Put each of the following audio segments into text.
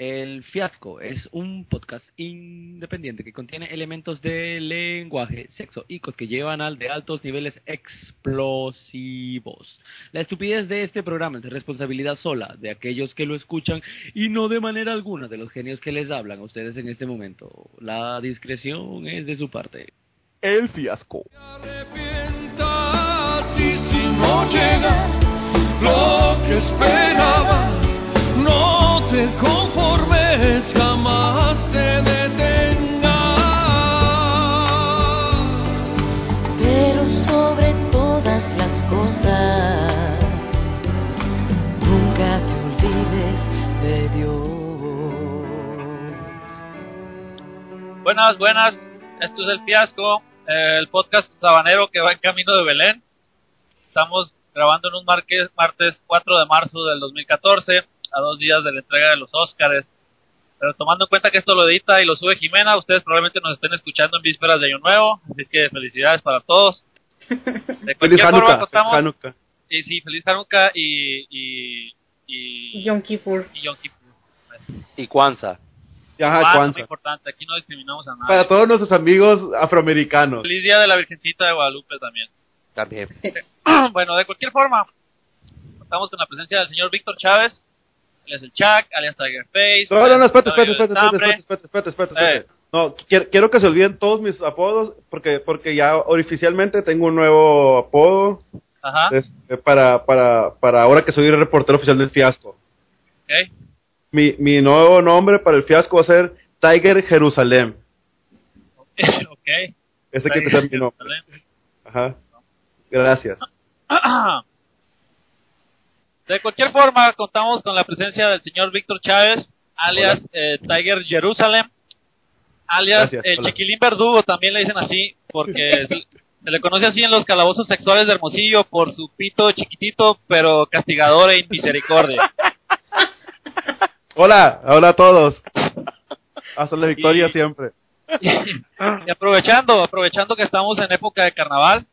El Fiasco es un podcast independiente que contiene elementos de lenguaje, sexo y cos que llevan al de altos niveles explosivos. La estupidez de este programa es responsabilidad sola de aquellos que lo escuchan y no de manera alguna de los genios que les hablan a ustedes en este momento. La discreción es de su parte. El Fiasco. Y si no llega lo que esperabas, no te conformes, jamás te detengas. Pero sobre todas las cosas, nunca te olvides de Dios. Buenas, buenas. Esto es El Fiasco, el podcast sabanero que va en camino de Belén. Estamos grabando en un martes 4 de marzo del 2014, a dos días de la entrega de los Óscares. Pero tomando en cuenta que esto lo edita y lo sube Jimena, ustedes probablemente nos estén escuchando en vísperas de Año Nuevo, así que felicidades para todos. De Feliz cualquier forma, Hanukkah. contamos- Feliz Hanukkah. y sí, feliz Hanukkah y, y, y, Yom Kippur. y Yom Kippur. y Kwanzaa. Ajá, Ah, Kwanzaa. muy importante, aquí no discriminamos a nadie. Para todos nuestros amigos afroamericanos. Feliz Día de la Virgencita de Guadalupe también. También. bueno, de cualquier forma, contamos con la presencia del señor Víctor Chávez, alias el Chuck, alias Tiger Face. No, no, no, espérate, espérate, espérate, espérate, espérate, espérate, espérate, Eh. No, quiero, que se olviden todos mis apodos, porque, porque ya oficialmente tengo un nuevo apodo Ajá, este, para, para, para ahora que soy el reportero oficial del fiasco. ok. Mi, mi nuevo nombre para el fiasco va a ser Tiger Jerusalén. ok. Ese que sea mi nombre. Ajá. Gracias. De cualquier forma, contamos con la presencia del señor Víctor Chávez, alias eh, Tiger Jerusalem, alias Gracias, el hola. Chiquilín Verdugo, también le dicen así, porque se, se le conoce así en los calabozos sexuales de Hermosillo por su pito chiquitito, pero castigador e misericordia. Hola, hola a todos. Hasta la victoria Y- siempre. y aprovechando, aprovechando que estamos en época de carnaval,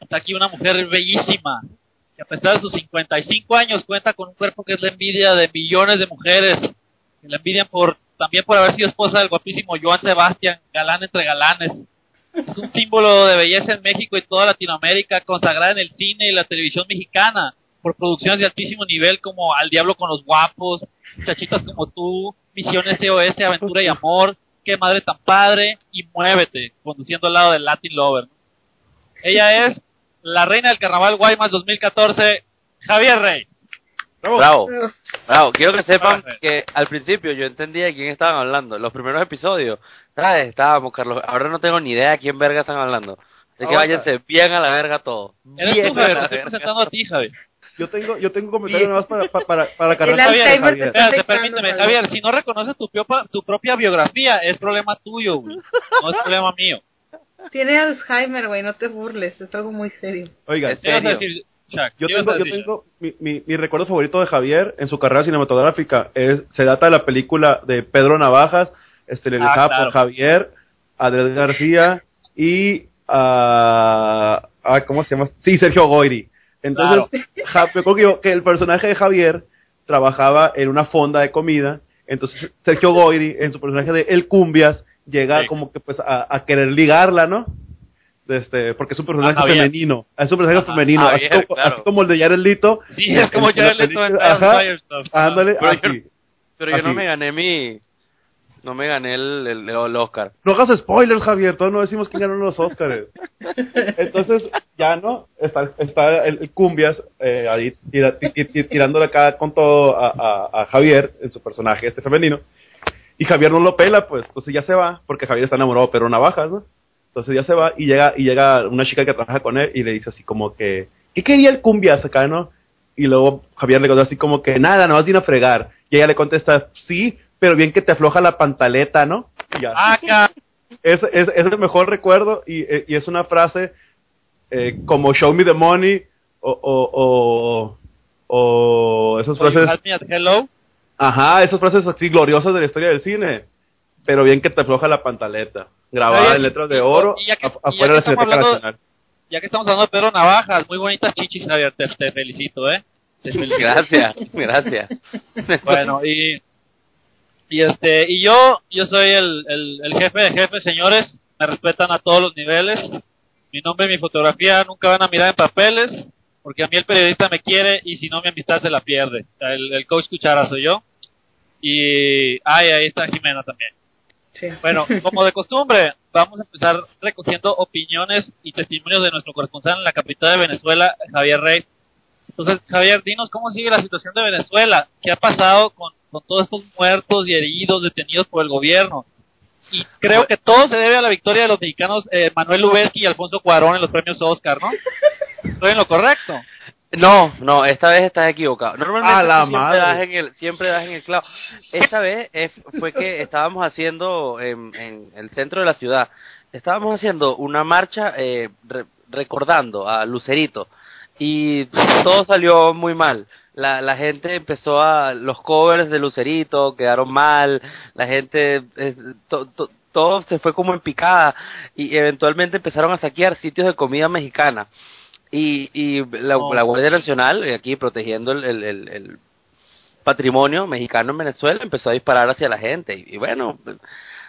está aquí una mujer bellísima, que a pesar de sus 55 años cuenta con un cuerpo que es la envidia de millones de mujeres, que la envidian por, también por haber sido esposa del guapísimo Joan Sebastián, galán entre galanes. Es un símbolo de belleza en México y toda Latinoamérica, consagrada en el cine y la televisión mexicana, por producciones de altísimo nivel como Al Diablo con los Guapos, Muchachitas como tú, Misión SOS, Aventura y Amor, Qué Madre tan Padre y Muévete, conduciendo al lado del Latin Lover. Ella es la reina del carnaval Guaymas 2014, Javier Rey. Bravo. Bravo. Quiero que sepan que al principio yo entendía de quién estaban hablando. Los primeros episodios, ¿sabes? Estábamos, Carlos. Ahora no tengo ni idea de quién verga están hablando. Así que váyanse bien a la verga todo. Eres Bien tú, Javier, estoy presentando a ti, Javier. Yo tengo, yo tengo un comentario nada más para, para, para, para cargar El Javier. Javier. te Espérate, permíteme, Javier. Javier, si no reconoces tu, piopa- tu propia biografía, es problema tuyo, güey. No es problema mío. Tiene Alzheimer, güey, no te burles, es algo muy serio. Oigan, ¿En ¿Qué ibas a serio? decir, Chuck? Yo ¿Qué ibas tengo, a yo tengo mi, mi, mi recuerdo favorito de Javier en su carrera cinematográfica es se data de la película de Pedro Navajas, estelarizada Ah, claro. por Javier, Adel García y ah, ah, ¿cómo se llama? Sí, Sergio Goyri. Entonces, Ja- acuerdo que, yo- que el personaje de Javier trabajaba en una fonda de comida, entonces Sergio Goyri en su personaje de El Cumbias llega Sí. como que pues a, a querer ligarla, ¿no? Este, porque es un personaje A Javier. femenino, es un personaje Ajá. femenino, así, como, claro. así como el de Jared Leto. Sí, es como yo le leto en ajá, Firestuff. Ándale, Pero yo- así. Pero yo no Así. me gané mi... No me gané el, el, el Oscar. No hagas spoilers, Javier, todos no decimos quién ganó los Oscars. Entonces, ya no, está, está el, el Cumbias eh, ahí tira- ti- ti- ti- tirándole acá con todo a, a- a Javier en su personaje este femenino. Y Javier no lo pela, pues, entonces ya se va, porque Javier está enamorado de Pedro Navajas, ¿no? Entonces ya se va y llega, y llega una chica que trabaja con él y le dice así como que, ¿qué quería el Cumbias acá, no? Y luego Javier le contesta así como que nada, no vas a ir a fregar. Y ella le contesta, sí, pero bien que te afloja la pantaleta, ¿no? Y ya. Ah, Es, es, es el mejor recuerdo y, eh, y es una frase eh, como show me the money o, o, o, o esas frases, hello. Ajá, esas frases así gloriosas de la historia del cine. Pero bien que te afloja la pantaleta, grabada Oye, en letras de oro y ya que- af- y ya afuera que de la estamos Cineteca hablando- Nacional. Ya que estamos hablando de Pedro Navajas, muy bonitas chichis, Javier, te, te felicito, ¿eh? Te felicito. Gracias, gracias. Bueno, y, y este, y yo, yo soy el, el, el jefe de jefes, señores, me respetan a todos los niveles. Mi nombre y mi fotografía nunca van a mirar en papeles, porque a mí el periodista me quiere y si no mi amistad se la pierde. El, el coach Cuchara soy yo. Y, ay, ahí está Jimena también. Sí. Bueno, como de costumbre, vamos a empezar recogiendo opiniones y testimonios de nuestro corresponsal en la capital de Venezuela, Javier Rey. Entonces, Javier, dinos cómo sigue la situación de Venezuela, qué ha pasado con, con todos estos muertos y heridos detenidos por el gobierno. Y creo que todo se debe a la victoria de los mexicanos eh, Manuel Lubezki y Alfonso Cuarón en los premios Oscar, ¿no? Estoy en lo correcto. No, no, esta vez estás equivocado. Normalmente la siempre das en el, siempre das en el clavo. Esta vez fue que estábamos haciendo en, en el centro de la ciudad, estábamos haciendo una marcha eh, re- recordando a Lucerito y todo salió muy mal. La, la gente empezó a, los covers de Lucerito quedaron mal, la gente, eh, to- to- todo se fue como en picada y eventualmente empezaron a saquear sitios de comida mexicana y, y la, Oh. la Guardia Nacional, eh, aquí protegiendo el, el- el- el patrimonio mexicano en Venezuela, empezó a disparar hacia la gente. Y, y bueno,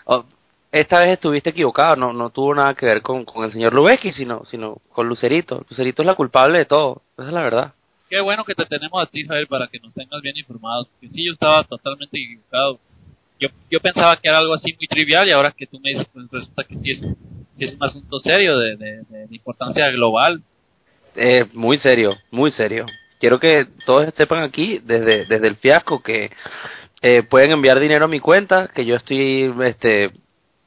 oh, esta vez estuviste equivocado, no, no tuvo nada que ver con, con el señor Lubeski, sino, sino con Lucerito. Lucerito es la culpable de todo, esa es la verdad. Qué bueno que te tenemos a ti, Javier, para que nos tengas bien informados. Porque sí, yo estaba totalmente equivocado. Yo, yo pensaba que era algo así muy trivial y ahora que tú me dices, pues resulta que sí es, sí es un asunto serio de- de importancia global. Eh, muy serio, muy serio. Quiero que todos sepan aquí, desde, desde el fiasco, que eh, pueden enviar dinero a mi cuenta, que yo estoy este,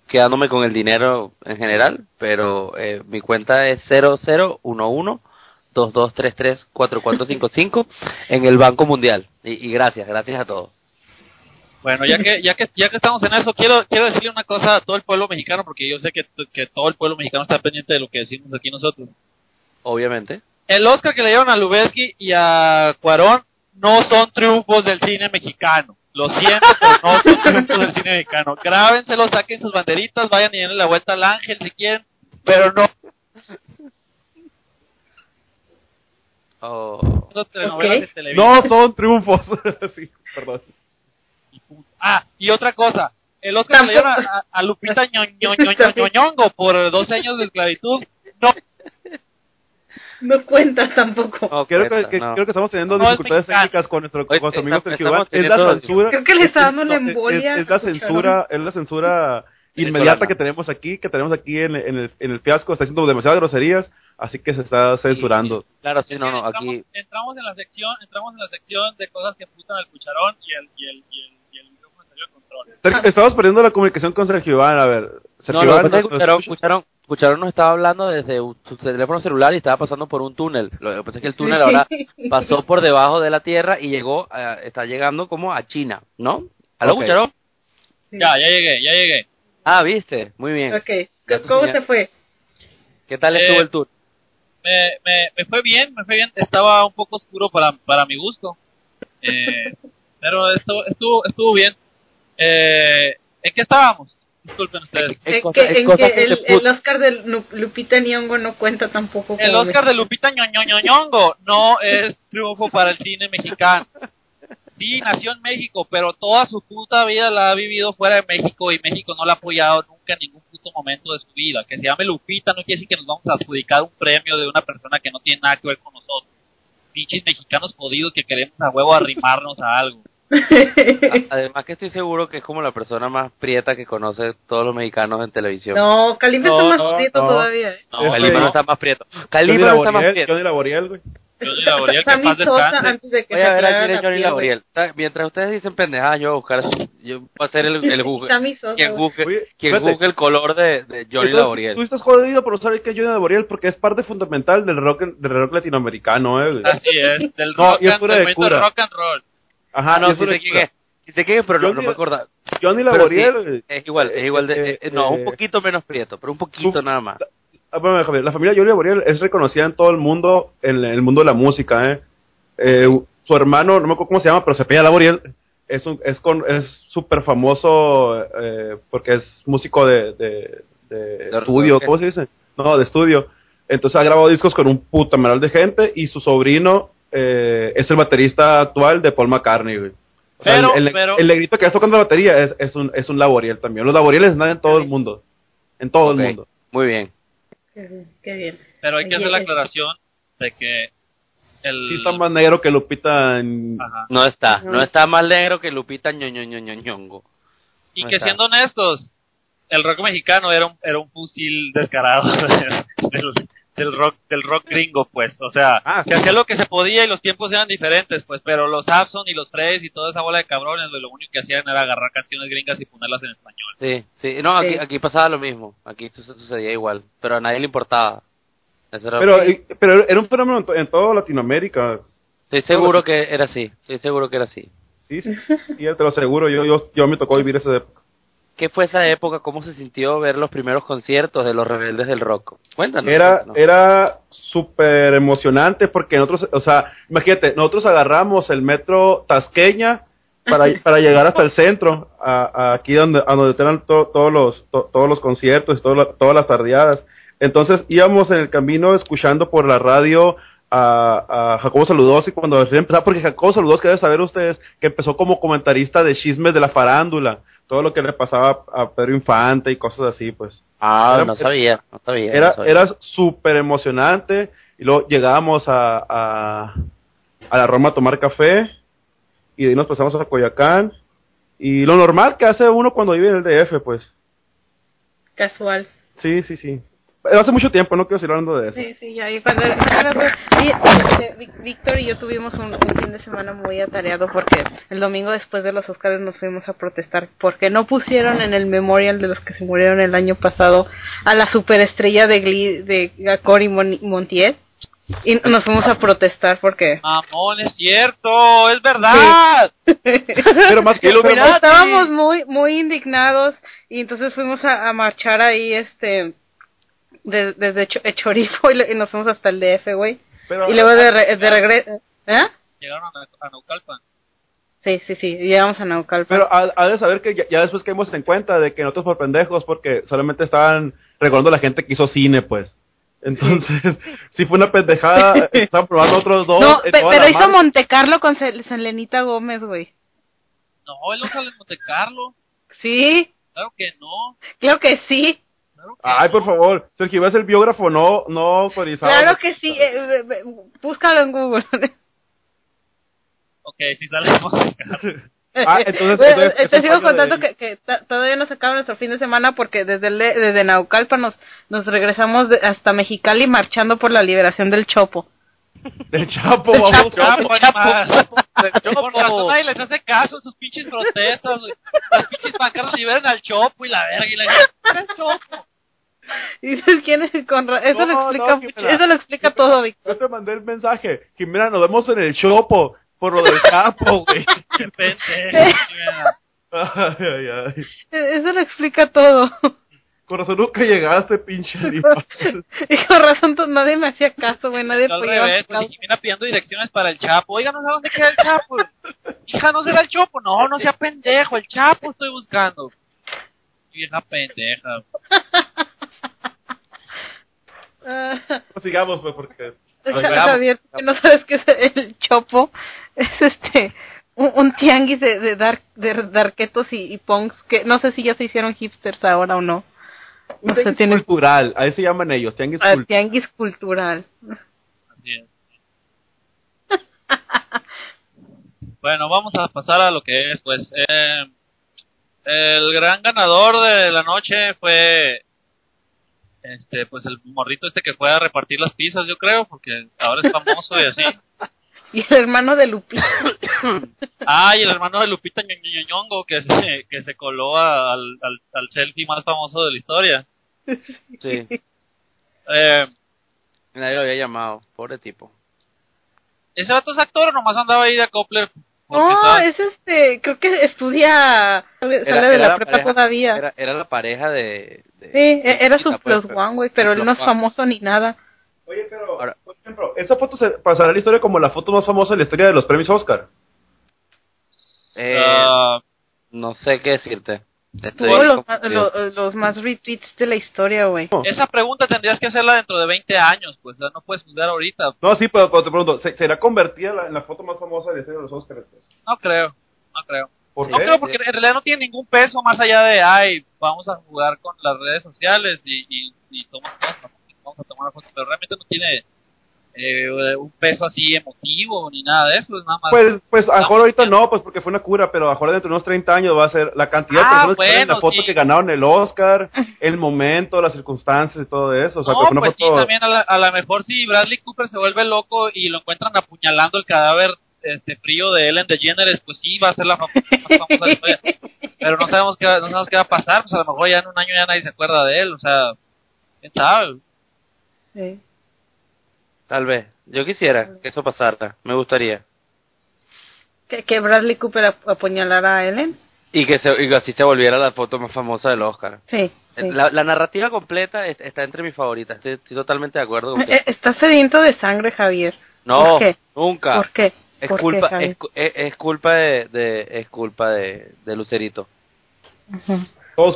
quedándome con el dinero en general, pero eh, mi cuenta es 0011 2233 4455 en el Banco Mundial. Y, y gracias, gracias a todos. Bueno, ya que, ya que, ya que estamos en eso, quiero, quiero decirle una cosa a todo el pueblo mexicano, porque yo sé que, que todo el pueblo mexicano está pendiente de lo que decimos aquí nosotros. Obviamente. El Oscar que le dieron a Lubeski y a Cuarón no son triunfos del cine mexicano. Lo siento, pero no son triunfos del cine mexicano. Grábenselo, saquen sus banderitas, vayan y denle la vuelta al ángel si quieren, pero no Oh. de. No son triunfos. sí, perdón. Ah, y otra cosa. El Oscar le dieron a, a Lupita Ño- Ño- Ño- Ño- Ñoñongo por dos años de esclavitud. No, No cuenta tampoco. No Creo que, cuenta, que- no. creo que estamos teniendo No, es dificultades técnicas con nuestro, con nuestro amigo Sergio Iván. Es la censura. Creo que le está dando no, una es- embolia. Es, es la a Cucharón. censura, es la censura inmediata que tenemos aquí, que tenemos aquí en, en el, en el fiasco. Está haciendo demasiadas groserías, así que se está censurando. Claro, sí, no, no, entramos, aquí entramos en la sección, entramos en la sección de cosas que putan al cucharón y el y el y el, y el micrófono salió de control. Estamos perdiendo la comunicación con Sergio Iván. A ver, Sergio No, Iván, es que ¿nos- nos escucharon, escucharon nos estaba hablando desde su teléfono celular y estaba pasando por un túnel. Lo que pasa es que el túnel ahora pasó por debajo de la tierra y llegó, a- está llegando como a China, ¿no? ¿Aló, Ok. escucharon? Ya, ya llegué, ya llegué. Ah, viste, muy bien. Ok. ¿Cómo te fue? ¿Qué tal Eh, estuvo el tour? Me, me, me fue bien, me fue bien. Estaba un poco oscuro para, para mi gusto. Eh, pero estuvo, estuvo, estuvo bien. Eh, ¿En qué estábamos? Disculpen ustedes. Es En cosa- que, es en cosa que que el, te put- el Oscar de Lu- Lupita Nyong'o no cuenta tampoco. El Oscar de. Lupita Ñoñoñongo no es triunfo para el cine mexicano. Sí, nació en México, pero toda su puta vida la ha vivido fuera de México y México no la ha apoyado nunca en ningún puto momento de su vida. Que se llame Lupita no quiere decir que nos vamos a adjudicar un premio de una persona que no tiene nada que ver con nosotros. Pinches mexicanos jodidos que queremos a huevo arrimarnos a algo. Además que estoy seguro que es como la persona más prieta que conoce todos los mexicanos en televisión. No, Kalimba No, está más no, prieto no. todavía. ¿eh? No, Este- no no. está más prieto. Calima no está más prieto. Johnny Laboriel, güey. Johnny Laboriel, que Sosa descanse. antes de que Voy a ver a quién es Johnny. Laboriel. Mientras ustedes dicen pendejadas, yo voy a buscar. Yo voy a hacer el, el Google. Quien busque, Oye, quien busque el color de, de Johnny Entonces, Laboriel. Tú estás jodido por usar el que es Johnny Laboriel porque es parte fundamental del rock, del rock latinoamericano, eh. Así es, del No, rock, y es and, pura del de momento cura. rock and roll. Ajá, Ah, no, sí sé quién es. Sí sé quién es, pero no, me acuerdo. Johnny Laboriel, sí, es igual, es igual de... Eh, eh, no, un eh, poquito menos prieto, pero un poquito su- nada más. Ah, bueno, Javier, la familia Johnny Laboriel es reconocida en todo el mundo, en el mundo de la música, ¿eh? Eh, su hermano, no me acuerdo cómo se llama, pero se pilla Laboriel, es un, es con, es súper famoso eh, porque es músico de, de, de estudio. ¿cómo se dice? No, de estudio. Entonces ha grabado discos con un puta maral de gente y su sobrino eh, es el baterista actual de Paul McCartney, güey. O sea, Pero- el, el- pero- el negrito que está tocando la batería es, es un, es un Laboriel también. Los Laborieles están en todo el mundo. En todo el mundo. Muy bien. Qué bien. Pero hay que hacer la aclaración de que el... Sí está más negro que Lupita en... Ajá. No está, no está más negro que Lupita ñoño ñoño ñongo. Y No que está. siendo honestos, el rock mexicano era un, era un fusil descarado del, del rock del rock gringo, pues. O sea, Ah, se hacía lo que se podía y los tiempos eran diferentes, pues. Pero los Abson y los Fredes y toda esa bola de cabrones, lo único que hacían era agarrar canciones gringas y ponerlas en español. Sí, sí, no, aquí, Sí. aquí pasaba lo mismo, aquí su- sucedía igual, pero a nadie le importaba. Eso era- Pero, pero era un fenómeno en, to- en toda Latinoamérica. estoy seguro que era así, estoy seguro que era así. Sí, sí, sí, te lo aseguro. Yo, yo, yo me tocó vivir esa época. ¿Qué fue esa época? ¿Cómo se sintió ver los primeros conciertos de los rebeldes del rock? Cuéntanos. Era, era súper emocionante porque nosotros, o sea, imagínate, nosotros agarramos el metro Tasqueña para, para llegar hasta el centro, a, a aquí donde, a donde to- todos los, to- todos los conciertos y todo todas las tardeadas. Entonces íbamos en el camino escuchando por la radio a, a Jacobo Saludos y cuando empezaba, porque Jacobo Saludos, que deben saber ustedes, que empezó como comentarista de chismes de la farándula, todo lo que le pasaba a Pedro Infante y cosas así, pues. Ah, era- no sabía, no sabía. no Era, sabía. era súper emocionante. Y luego llegábamos a, a, a la Roma a tomar café. Y de ahí nos pasamos a Coyacán. Y lo normal que hace uno cuando vive en el DF, pues. Casual. Sí, sí, sí. Pero hace mucho tiempo, no quiero seguir hablando de eso. Sí, sí, ya. Y cuando, y, este, Víctor y yo tuvimos un, un fin de semana muy atareado porque el domingo después de los Oscars nos fuimos a protestar porque no pusieron en el memorial de los que se murieron el año pasado a la superestrella de Glee, de Cory Mon- Montiel. Y nos fuimos a protestar porque Mamón, es cierto, es verdad. Pero más que estábamos muy muy indignados y entonces fuimos a, a marchar ahí este de- desde Cho- Chorizo y, nos fuimos hasta el DF, güey. Y luego de, re- de regreso... ¿Eh? Llegaron a, a Naucalpan. Sí, sí, sí, llegamos a Naucalpan. Pero ha, ha de saber que ya, ya después caímos en cuenta de que nosotros por pendejos, porque solamente estaban recordando a la gente que hizo cine, pues. Entonces, sí fue una pendejada. Estaban probando otros dos. no, pe- pero hizo marcha. Montecarlo con Sel- Selenita Gómez, güey. No, él no sale en Monte Carlo. Sí, Claro que no. claro que sí. Ay, por favor, Sergio, ves el biógrafo no, no autorizado. Claro que sí. eh, eh, eh, búscalo en Google. Ok, sí sale Monte Carlo. Ah, entonces- Bueno, entonces, te sigo contando que, que todavía no se acaba nuestro fin de semana porque desde el, desde Naucalpan nos, nos regresamos de- hasta Mexicali marchando por la liberación del Chopo. Del Chapo, Del vamos. Chapo, Chapo. animal. Chapo. Con razón nadie les hace caso en sus pinches protestas. Las pinches pancartas liberan al Chopo y la verga. Y la el Chopo. Y dices, ¿quién es? Con ra- eso, No, lo explica no, Jimena. eso lo explica todo, Víctor. Yo te mandé el mensaje. Jimena, nos vemos en el Chopo. Por lo del Chapo, güey. Qué pendejo. mira. Ay, ay, ay. Eso lo explica todo. Con razón nunca llegaste, pinche animal. Y con razón nadie me hacía caso, güey, nadie revés, pues y Jimena pidiendo direcciones para el Chapo. Oiga, no sé dónde queda el Chapo. Hija, no será el Chopo. No, no sea pendejo. El Chapo estoy buscando. Vieja pendeja. Pues sigamos, pues, porque... Javier, que no sabes qué es el chopo, es este un, un tianguis de, de, dar, de darquetos y, y punks que no sé si ya se hicieron hipsters ahora o no. Un No sé, tianguis tienen cultural, ahí se llaman ellos, tianguis ah, cultural. tianguis cultural. Así es. Bueno, vamos a pasar a lo que es, pues. eh, el gran ganador de la noche fue este, pues el morrito este que fue a repartir las pizzas, yo creo, porque ahora es famoso y así. Y el hermano de Lupita. Ah, y el hermano de Lupita Ño- Ño- Ñongo que se, que se coló al, al, al selfie más famoso de la historia. Sí, Eh, nadie lo había llamado, pobre tipo. ¿Ese vato es actor o nomás andaba ahí de acopler? No, estaba- es este, creo que estudia, sale, Era- sale de la prepa pareja- todavía. Era, era la pareja de... de- Sí, e- era su pues, plus one, güey, pero él no es famoso ni nada. Oye, pero, Ahora- por ejemplo, esa foto se pasará a la historia como la foto más famosa de la historia de los premios Oscar. Eh, Ah, no sé qué decirte. Estoy Tuvo los, ma- confundido. lo- los más retweets de la historia, güey. esa pregunta tendrías que hacerla dentro de 20 años, pues ya no puedes juzgar ahorita. No, sí, pero, pero te pregunto, ¿se- ¿será convertida la- en la foto más famosa de la historia de los Oscars? No creo, no creo. ¿Por No qué? creo porque en realidad no tiene ningún peso más allá de, ay, vamos a jugar con las redes sociales y, y, y toma- vamos a tomar una foto, pero realmente no tiene eh, un peso así emotivo ni nada de eso, es nada más. Pues, pues a lo mejor ahorita no, pues porque fue una cura, pero a lo mejor dentro de unos 30 años va a ser la cantidad de Ah, personas que en la foto sí. que ganaron el Oscar, el momento, las circunstancias y todo eso. O sea, no, que fue una pues sí, también a la- a lo mejor si Bradley Cooper se vuelve loco y lo encuentran apuñalando el cadáver este frío de Ellen DeGeneres, pues sí va a ser la más famosa historia. Pero no sabemos qué, va- no sabemos qué va a pasar, pues a lo mejor ya en un año ya nadie se acuerda de él, o sea, quién sabe. Sí. Tal vez. Yo quisiera que eso pasara. Me gustaría. Que, que Bradley Cooper ap- apuñalara a Ellen. Y que, se, y que así se volviera la foto más famosa del Oscar. Sí. sí. La, la narrativa completa es- está entre mis favoritas. Estoy, estoy totalmente de acuerdo con Eh, usted. Estás sediento de sangre, Javier. No, ¿por qué? nunca. ¿Por qué? Es ¿Por qué, culpa, es, cu- es- es culpa de, de- es culpa de, de Lucerito.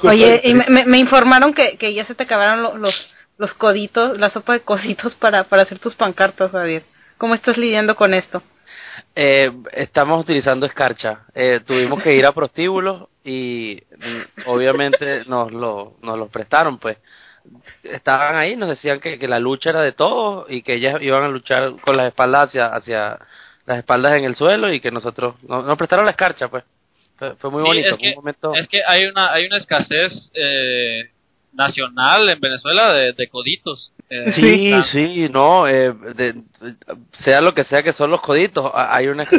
Oye, y me, me- informaron que, que ya se te acabaron lo- los, los coditos, la sopa de coditos para, para hacer tus pancartas, Javier. ¿Cómo estás lidiando con esto? Eh, estamos utilizando escarcha. Eh, tuvimos que ir a prostíbulos y mm, obviamente nos lo, nos los prestaron, pues. Estaban ahí, nos decían que, que la lucha era de todos y que ellas iban a luchar con las espaldas hacia, hacia las espaldas en el suelo y que nosotros nos, nos prestaron la escarcha, pues. Fue, fue muy Sí, bonito. es fue un que- momento... Es que hay una hay una escasez eh, nacional en Venezuela de, de coditos. Eh, Sí, está- sí, no, eh, de- de- sea lo que sea que son los coditos, hay una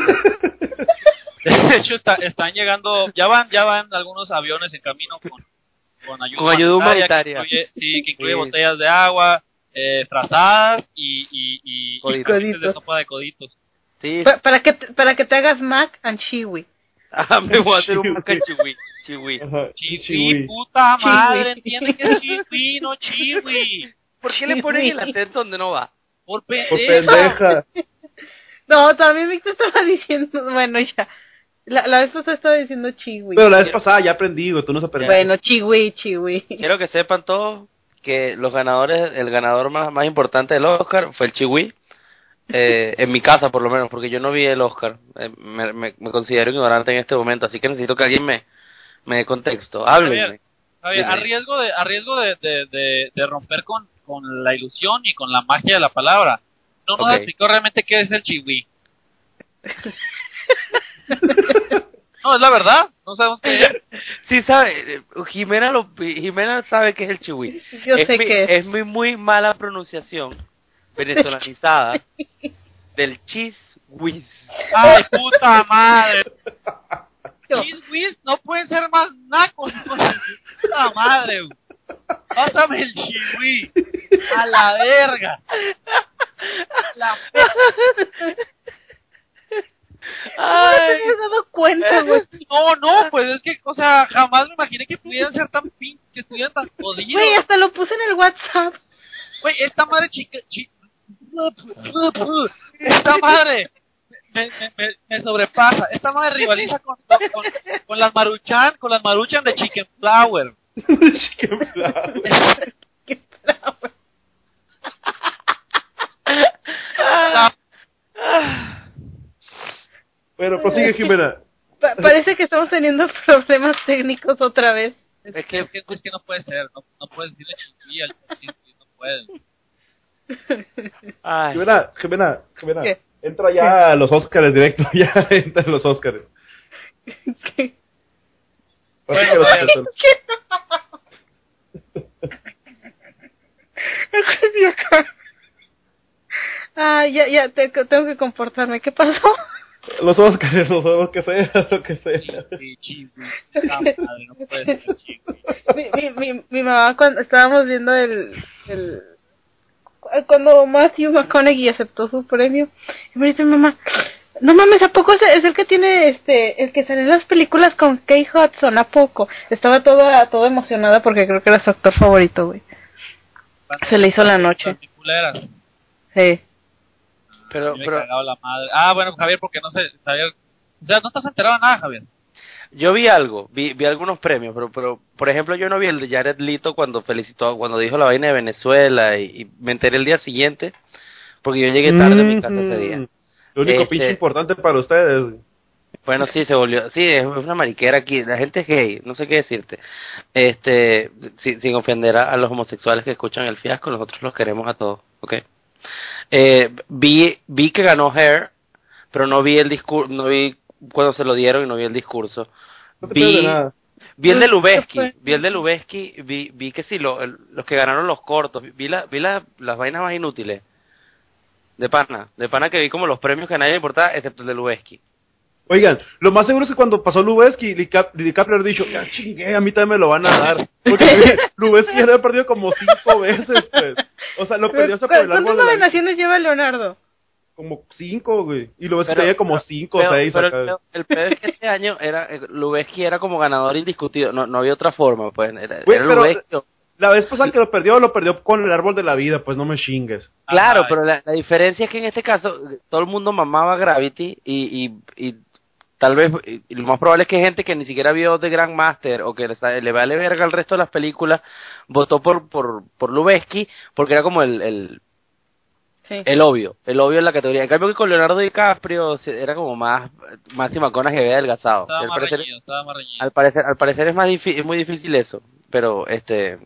De hecho, está, están llegando, ya van, ya van algunos aviones en camino con, con ayuda, Con ayuda humanitaria, humanitaria. Que incluye, sí, que incluye Sí. botellas de agua, eh, frazadas y, y, y, de sopa de coditos. Sí, Pa- para, que te, para que te hagas mac and chiwi. ah, me voy a hacer un maca chihui, chihui. Chiwi, chihui. puta Chiwi. madre, entiende que es chiwi, no chiwi. ¿Por qué le ponen el acento donde no va? Por Por pendeja. No, también Víctor estaba diciendo, bueno, ya. La, la vez pasada estaba diciendo chiwi. Pero la vez pasada ya aprendí, güey, tú no sabes Bueno, chiwi, chiwi. Quiero que sepan todos que los ganadores, el ganador más, más importante del Oscar fue el Chihui. Eh, en mi casa, por lo menos, porque yo no vi el Oscar. Eh, me, me- me considero ignorante en este momento, así que necesito que alguien me, me dé contexto. Háblenme. Javier, a Dime. riesgo de, a riesgo de, de, de, de romper con, con la ilusión y con la magia de la palabra, no nos Ok. explicó realmente qué es el chihui. no, es la verdad, no sabemos qué es. Sí sabe, Jimena, lo, Jimena sabe que es el Chihui. Yo es sé mi, que es mi muy mala pronunciación venezolanizada del cheese whiz. ¡Ay, puta madre! Whiz no pueden ser más nacos, puta madre. güey. Pásame el chihui. A la verga. La No te habías dado cuenta, güey. No, no, pues es que, o sea, jamás me imaginé que pudieran ser tan pin, que estuvieran tan jodidos. Güey, hasta lo puse en el WhatsApp. Güey, esta madre chica, chi- esta madre me, me, me, me sobrepasa. Esta madre rivaliza con, con, las maruchan, con las maruchan de Chicken Flower. Chicken flower. Bueno, prosigue, Jimena. Pa- parece que estamos teniendo problemas técnicos otra vez. Es que, es que, es que no puede ser, no, no puedes decirle chichi al no puedes. Ay, Jimena, Jimena, Jimena. ¿Qué? Entra ya a los Oscars directo, ya entra a los Oscars. ¿Qué? Bueno, acá. Ah, ya, ya, te- tengo que comportarme. ¿Qué pasó? Los Oscars, los lo que sea, lo que sea. Chingui, chingui. Madre, no puede ser chingui. mi, mi, mi, mi mamá cuando estábamos viendo el, el cuando Matthew McConaughey aceptó su premio y me dice mi mamá no mames a poco es, es el que tiene este el que sale en las películas con Kate Hudson a poco estaba toda toda emocionada porque creo que era su actor favorito güey Se le hizo la noche. Sí Pero, pero cagado la madre. Ah, bueno, Javier, porque no sé, Javier, o sea, no estás enterado de nada, Javier. Yo vi algo, vi, vi algunos premios, pero, pero, por ejemplo, yo no vi el de Jared Leto cuando felicitó, cuando dijo la vaina de Venezuela y, y me enteré el día siguiente, porque yo llegué tarde a mi casa ese día. Mm. Lo único Este- pinche importante para ustedes. Bueno, sí, se volvió, sí, es una mariquera aquí, la gente es gay, no sé qué decirte. Este, si- sin ofender a, a los homosexuales que escuchan el fiasco, nosotros los queremos a todos, ¿ok? Eh, vi, vi que ganó Hair, pero no vi el discurso, no vi cuando se lo dieron y no vi el discurso. No te Vi, nada. vi el de Lubeski, vi el de Lubeski, vi, vi que sí, lo- el- los que ganaron los cortos, vi, la, vi la- las vainas más inútiles. De pana, de pana que vi como los premios que a nadie le importaba, excepto el de Lubeski. Oigan, lo más seguro es que cuando pasó Lubeski, Dicap- DiCaprio le dicho, ya chingué, a mí también me lo van a dar. Porque Lubeski ya lo ha perdido como cinco veces, pues. O sea, lo perdió hasta por el ¿cuántas árbol la nominaciones lleva Leonardo? Como cinco, güey. Y Lubeski Pero- tenía como cinco o seis pero acá. el, peor- el peor es que este año era eh, Lubeski era como ganador indiscutido, no, no había otra forma, pues. Era, Güey, era pero- La vez pasada que lo perdió, lo perdió con el árbol de la vida, pues no me chingues. Claro, Ajá, pero la, la diferencia es que en este caso todo el mundo mamaba Gravity y, y, y tal vez y, lo más probable es que gente que ni siquiera vio The Grandmaster o que le, vale verga el resto de las películas votó por por por Lubeski porque era como el, el Sí. el obvio, el obvio en la categoría. En cambio que con Leonardo DiCaprio se- era como más máxima conas que había adelgazado. Estaba Y al más parecer, reñido, estaba más reñido. al parecer al parecer es más difí- es muy difícil eso, pero este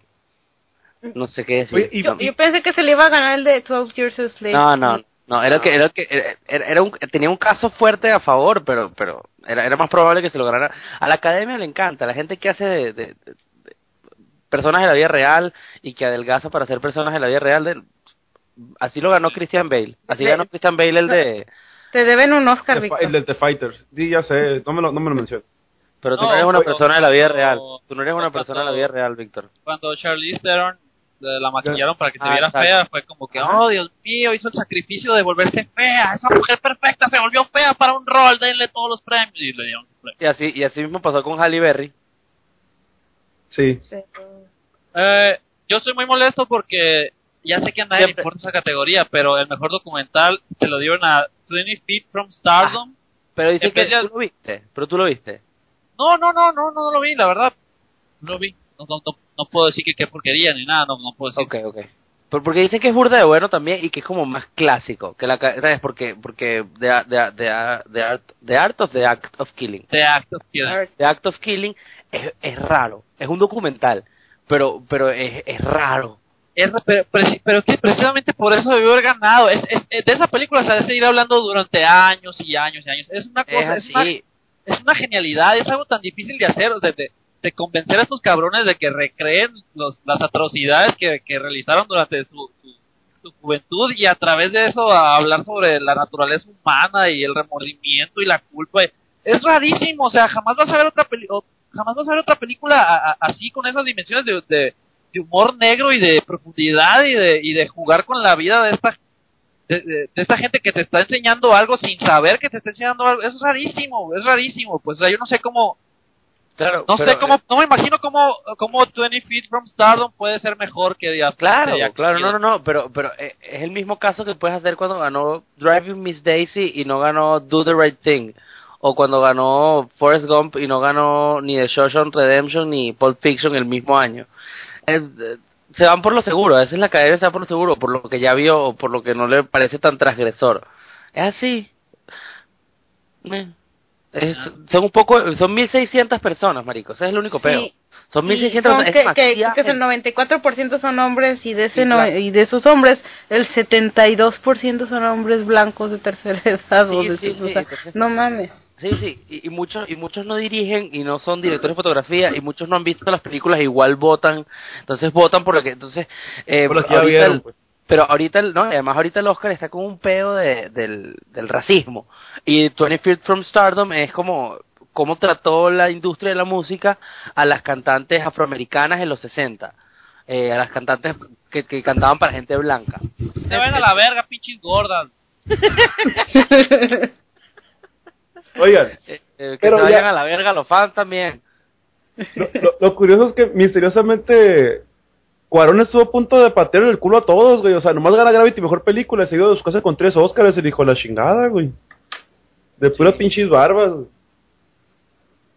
no sé qué decir. Yo, yo pensé que se le iba a ganar el de 12 Years a Slave. No, no, no, era el que, era el que, era, un, tenía un caso fuerte a favor, pero, pero era, era más probable que se lo ganara. A la academia le encanta, la gente que hace de, de- de- de personas de la vida real y que adelgaza para ser personas de la vida real, de- así lo ganó Christian Bale, así De- ganó Christian Bale el de, Te deben un Oscar, Víctor. el de The Fighters. Sí, ya sé, no me lo, no me lo menciones. pero tú No, no eres una pero- persona de la vida real, tú no eres una persona de la vida real, Víctor. Cuando Charlize Theron eh, la maquillaron para que se Ah, viera fea, fue como que, oh Dios mío, hizo el sacrificio de volverse fea. Esa mujer perfecta se volvió fea para un rol, denle todos los premios. Y le dieron el premio. Y así, y así mismo pasó con Halle Berry. Sí. Eh, yo estoy muy molesto porque ya sé que a nadie le importa esa categoría, pero el mejor documental se lo dieron a 20 Feet from Stardom. Pero dice que Especial- tú lo viste, pero tú lo viste. No, no, no, no, no lo vi, la verdad. No lo vi. No, no, no, no puedo decir que qué porquería ni nada, no, no puedo decir. Ok, ok. Por- Porque dicen que es burda de bueno también y que es como más clásico. que la ¿Sabes? Porque, porque the, the, the, the art, the Art of the Act of Killing. The Act of Killing. The Act of Killing es, es raro. Es un documental. Pero, pero es, es raro. Es- pero, pero, que precisamente por eso debió haber ganado. Es, es- de esa película se va a seguir hablando durante años y años y años. Es una cosa, es, una, es una genialidad, es algo tan difícil de hacer, de, de, de convencer a estos cabrones de que recreen los, las atrocidades que, que realizaron durante su, su, su juventud y a través de eso a hablar sobre la naturaleza humana y el remordimiento y la culpa. Es rarísimo, o sea, jamás vas a ver otra película, jamás vas a ver otra película a- a- así con esas dimensiones de, de, de humor negro y de profundidad y de, y de jugar con la vida de esta de, de- de esta gente que te está enseñando algo sin saber que te está enseñando algo. Es rarísimo, es rarísimo. Pues o sea, yo no sé cómo, Claro, no pero, sé cómo, eh, no me imagino cómo, cómo 20 Feet from Stardom puede ser mejor que The Claro, que- claro, no, no, no, pero, pero eh, es el mismo caso que puedes hacer cuando ganó Driving Miss Daisy y no ganó Do the Right Thing, o cuando ganó Forrest Gump y no ganó ni The Shawshank Redemption ni Pulp Fiction el mismo año. Eh, se van por lo seguro, a veces la cadena se va por lo seguro, por lo que ya vio o por lo que no le parece tan transgresor. Es así. Es- son un poco, son 1600 personas, marico, ese es el único peo. Sí. Son 1600 son personas, que, es que, que el gente. 94% son hombres y de ese Sí, no- claro. y de esos hombres el 72% son hombres blancos de tercera edad o de o sea, no mames Sí, sí, y, y muchos y muchos no dirigen y no son directores de fotografía y muchos no han visto las películas igual votan, entonces votan por lo que entonces eh, Por los que ya ahorita vieron, el- pues. Pero ahorita, el- no, además ahorita el Oscar está con un peo de, del, del racismo. Y 20 Feet from Stardom es como cómo trató la industria de la música a las cantantes afroamericanas en los 60. Eh, a las cantantes que, que cantaban para gente blanca. Se vayan a la verga, pinches gordas. Oigan, Eh, eh, que Pero se vayan ya- a la verga los fans también. lo, lo- lo curioso es que misteriosamente Cuarón estuvo a punto de patear el culo a todos, güey. O sea, nomás gana Gravity mejor película, seguido de su casa con tres Oscars, el hijo de la chingada, güey. De puras pinches barbas. güey.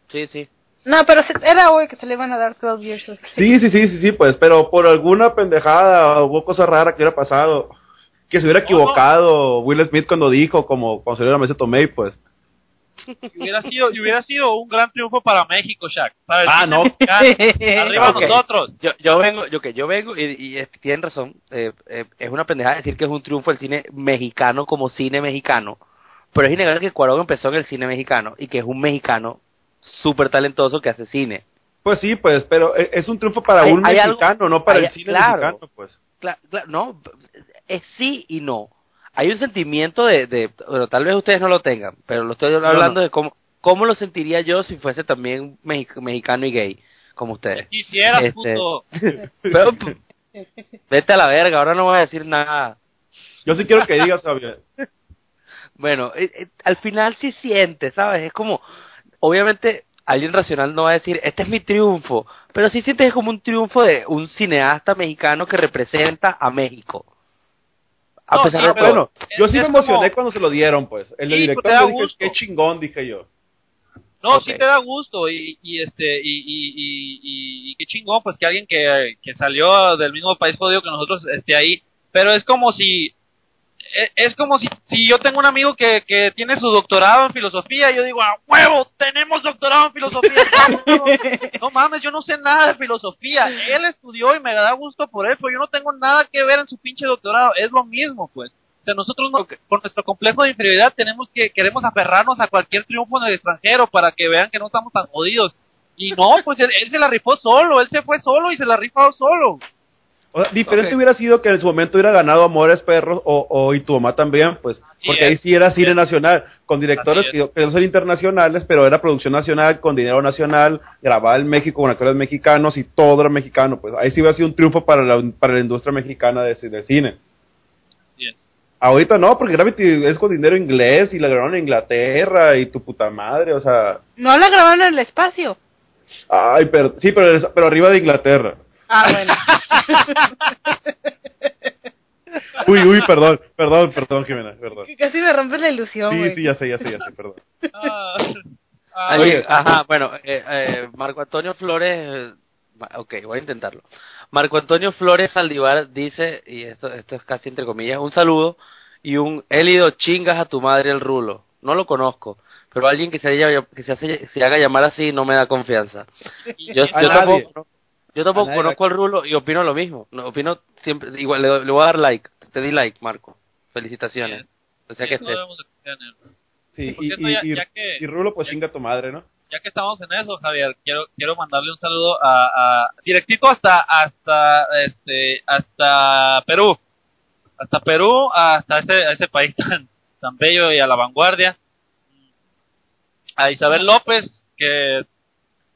Sí, sí. No, pero era hoy que se le iban a dar 12 years. Sí, sí, sí, sí, sí, pues, pero por alguna pendejada hubo cosa rara que hubiera pasado. Que se hubiera equivocado Will Smith cuando dijo, como cuando salió la mesa Tomei, pues. Y hubiera sido, y hubiera sido un gran triunfo para México, Shaq. ¿sabes? Ah, no. Arriba nosotros. Yo, yo vengo, yo que yo vengo y, y tienen razón. eh, eh, es una pendejada decir que es un triunfo el cine mexicano como cine mexicano, pero es innegable que Cuarón empezó en el cine mexicano y que es un mexicano súper talentoso que hace cine. Pues sí, pues, pero e- es un triunfo para Hay- un hay algo- mexicano, no para hay- el cine claro. mexicano, pues. Cla- cla- no, es sí y no. Hay un sentimiento de, de bueno, tal vez ustedes no lo tengan, pero lo estoy hablando no. de cómo, cómo lo sentiría yo si fuese también mexi- mexicano y gay, como ustedes. Quisieras, Este- puto. Pero, vete a la verga, ahora no voy a decir nada. Yo sí quiero que digas, Javier. Bueno, eh, eh, al final sí sientes, ¿sabes? Es como, obviamente, alguien racional no va a decir, este es mi triunfo, pero sí sientes como un triunfo de un cineasta mexicano que representa a México. A No, pesar sí, de pero- todo. Bueno, yo sí me emocioné como- cuando se lo dieron, pues. El Sí, director da yo dije, gusto. qué chingón, dije yo. No, sí te da gusto y, y este y, y, y, y- y qué chingón pues que alguien que, que salió del mismo país jodido que nosotros esté ahí, pero es como si es como si, si yo tengo un amigo que, que tiene su doctorado en filosofía, yo digo, a huevo, tenemos doctorado en filosofía. no mames, yo no sé nada de filosofía. Él estudió y me da gusto por él, pero yo no tengo nada que ver en su pinche doctorado. Es lo mismo, pues. O sea, nosotros no- por nuestro complejo de inferioridad tenemos que queremos aferrarnos a cualquier triunfo en el extranjero para que vean que no estamos tan jodidos. Y no, pues él, él se la rifó solo, él se fue solo y se la rifó solo. O sea, diferente hubiera sido que en su momento hubiera ganado Amores Perros o, o Y tu mamá también, pues. Así porque ahí sí era cine nacional, con directores que, que no son internacionales, pero era producción nacional, con dinero nacional, grabada en México con actores mexicanos y todo era mexicano, pues. Ahí sí hubiera sido un triunfo para la, para la industria mexicana de, de cine. Así es. Ahorita no, porque Gravity es con dinero inglés y la grabaron en Inglaterra y tu puta madre, o sea. No la grabaron en el espacio. Ay, pero, sí, pero, pero arriba de Inglaterra. Ah, bueno. Uy, uy, perdón, perdón, perdón, Jimena, perdón. Que Casi me rompes la ilusión, Sí, sí, ya sé, ya sé, ya sé, perdón. Ah, ah, ajá, bueno, eh, eh, Marco Antonio Flores, eh, ok, voy a intentarlo. Marco Antonio Flores Saldivar dice, y esto, esto es casi entre comillas, un saludo y un Élido chingas a tu madre el rulo. No lo conozco, pero alguien que se, haya- que se, hace- se haga llamar así no me da confianza. Yo, yo tampoco, yo tampoco conozco al rulo y opino lo mismo. No, opino siempre, igual, le, le voy a dar like. Te di like, Marco. Felicitaciones. O sea que no estés. debemos de confiar en él. Sí, y, cierto, y, ya- y- ya que- y Rulo, pues ya- chinga tu madre, ¿no? ya que estamos en eso, Javier, quiero quiero mandarle un saludo a, a directito hasta hasta este hasta Perú, hasta Perú, hasta ese a ese país tan tan bello y a la vanguardia. A Isabel López, que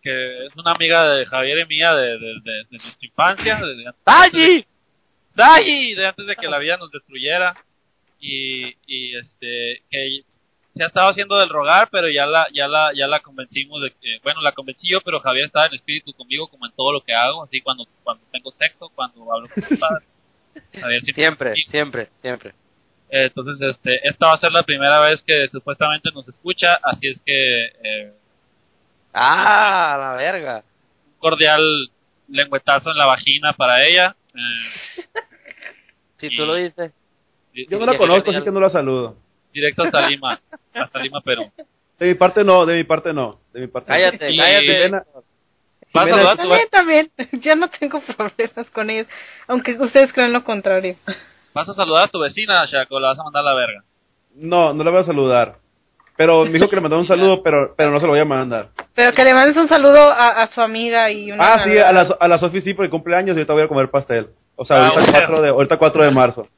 que es una amiga de Javier y mía de, de, de, de nuestra infancia, de. ¡Ay! De antes de que la vida nos destruyera. Y, y este, que se ha estado haciendo del rogar, pero ya la, ya la, ya la convencimos de que, bueno, la convencí yo, pero Javier está en espíritu conmigo como en todo lo que hago, así cuando, cuando tengo sexo, cuando hablo con mis padres. Javier siempre Siempre, siempre, siempre. Entonces, este, esta va a ser la primera vez que supuestamente nos escucha, así es que, eh, ¡Ah, la verga! un cordial lengüetazo en la vagina para ella. eh, Si Y- tú lo dices. di- Yo no Sí, la conozco, así que no la saludo. directo hasta Lima, hasta Lima, Perú. De mi parte no, de mi parte no, de mi parte no. Cállate, Y- cállate. Jimena, Vas a Jimena, saludar a tu- También, también. Yo no tengo problemas con ellos. Aunque ustedes crean lo contrario. Vas a saludar a tu vecina, Chaco, la vas a mandar a la verga. no, no la voy a saludar. Pero me dijo que le mandó un saludo, pero, pero no se lo voy a mandar. Pero que le mandes un saludo a, a su amiga y una Ah, sí, a la, a la Sofi sí, por el cumpleaños y ahorita voy a comer pastel. O sea, Ah, ahorita, bueno. 4 de, ahorita 4 de marzo.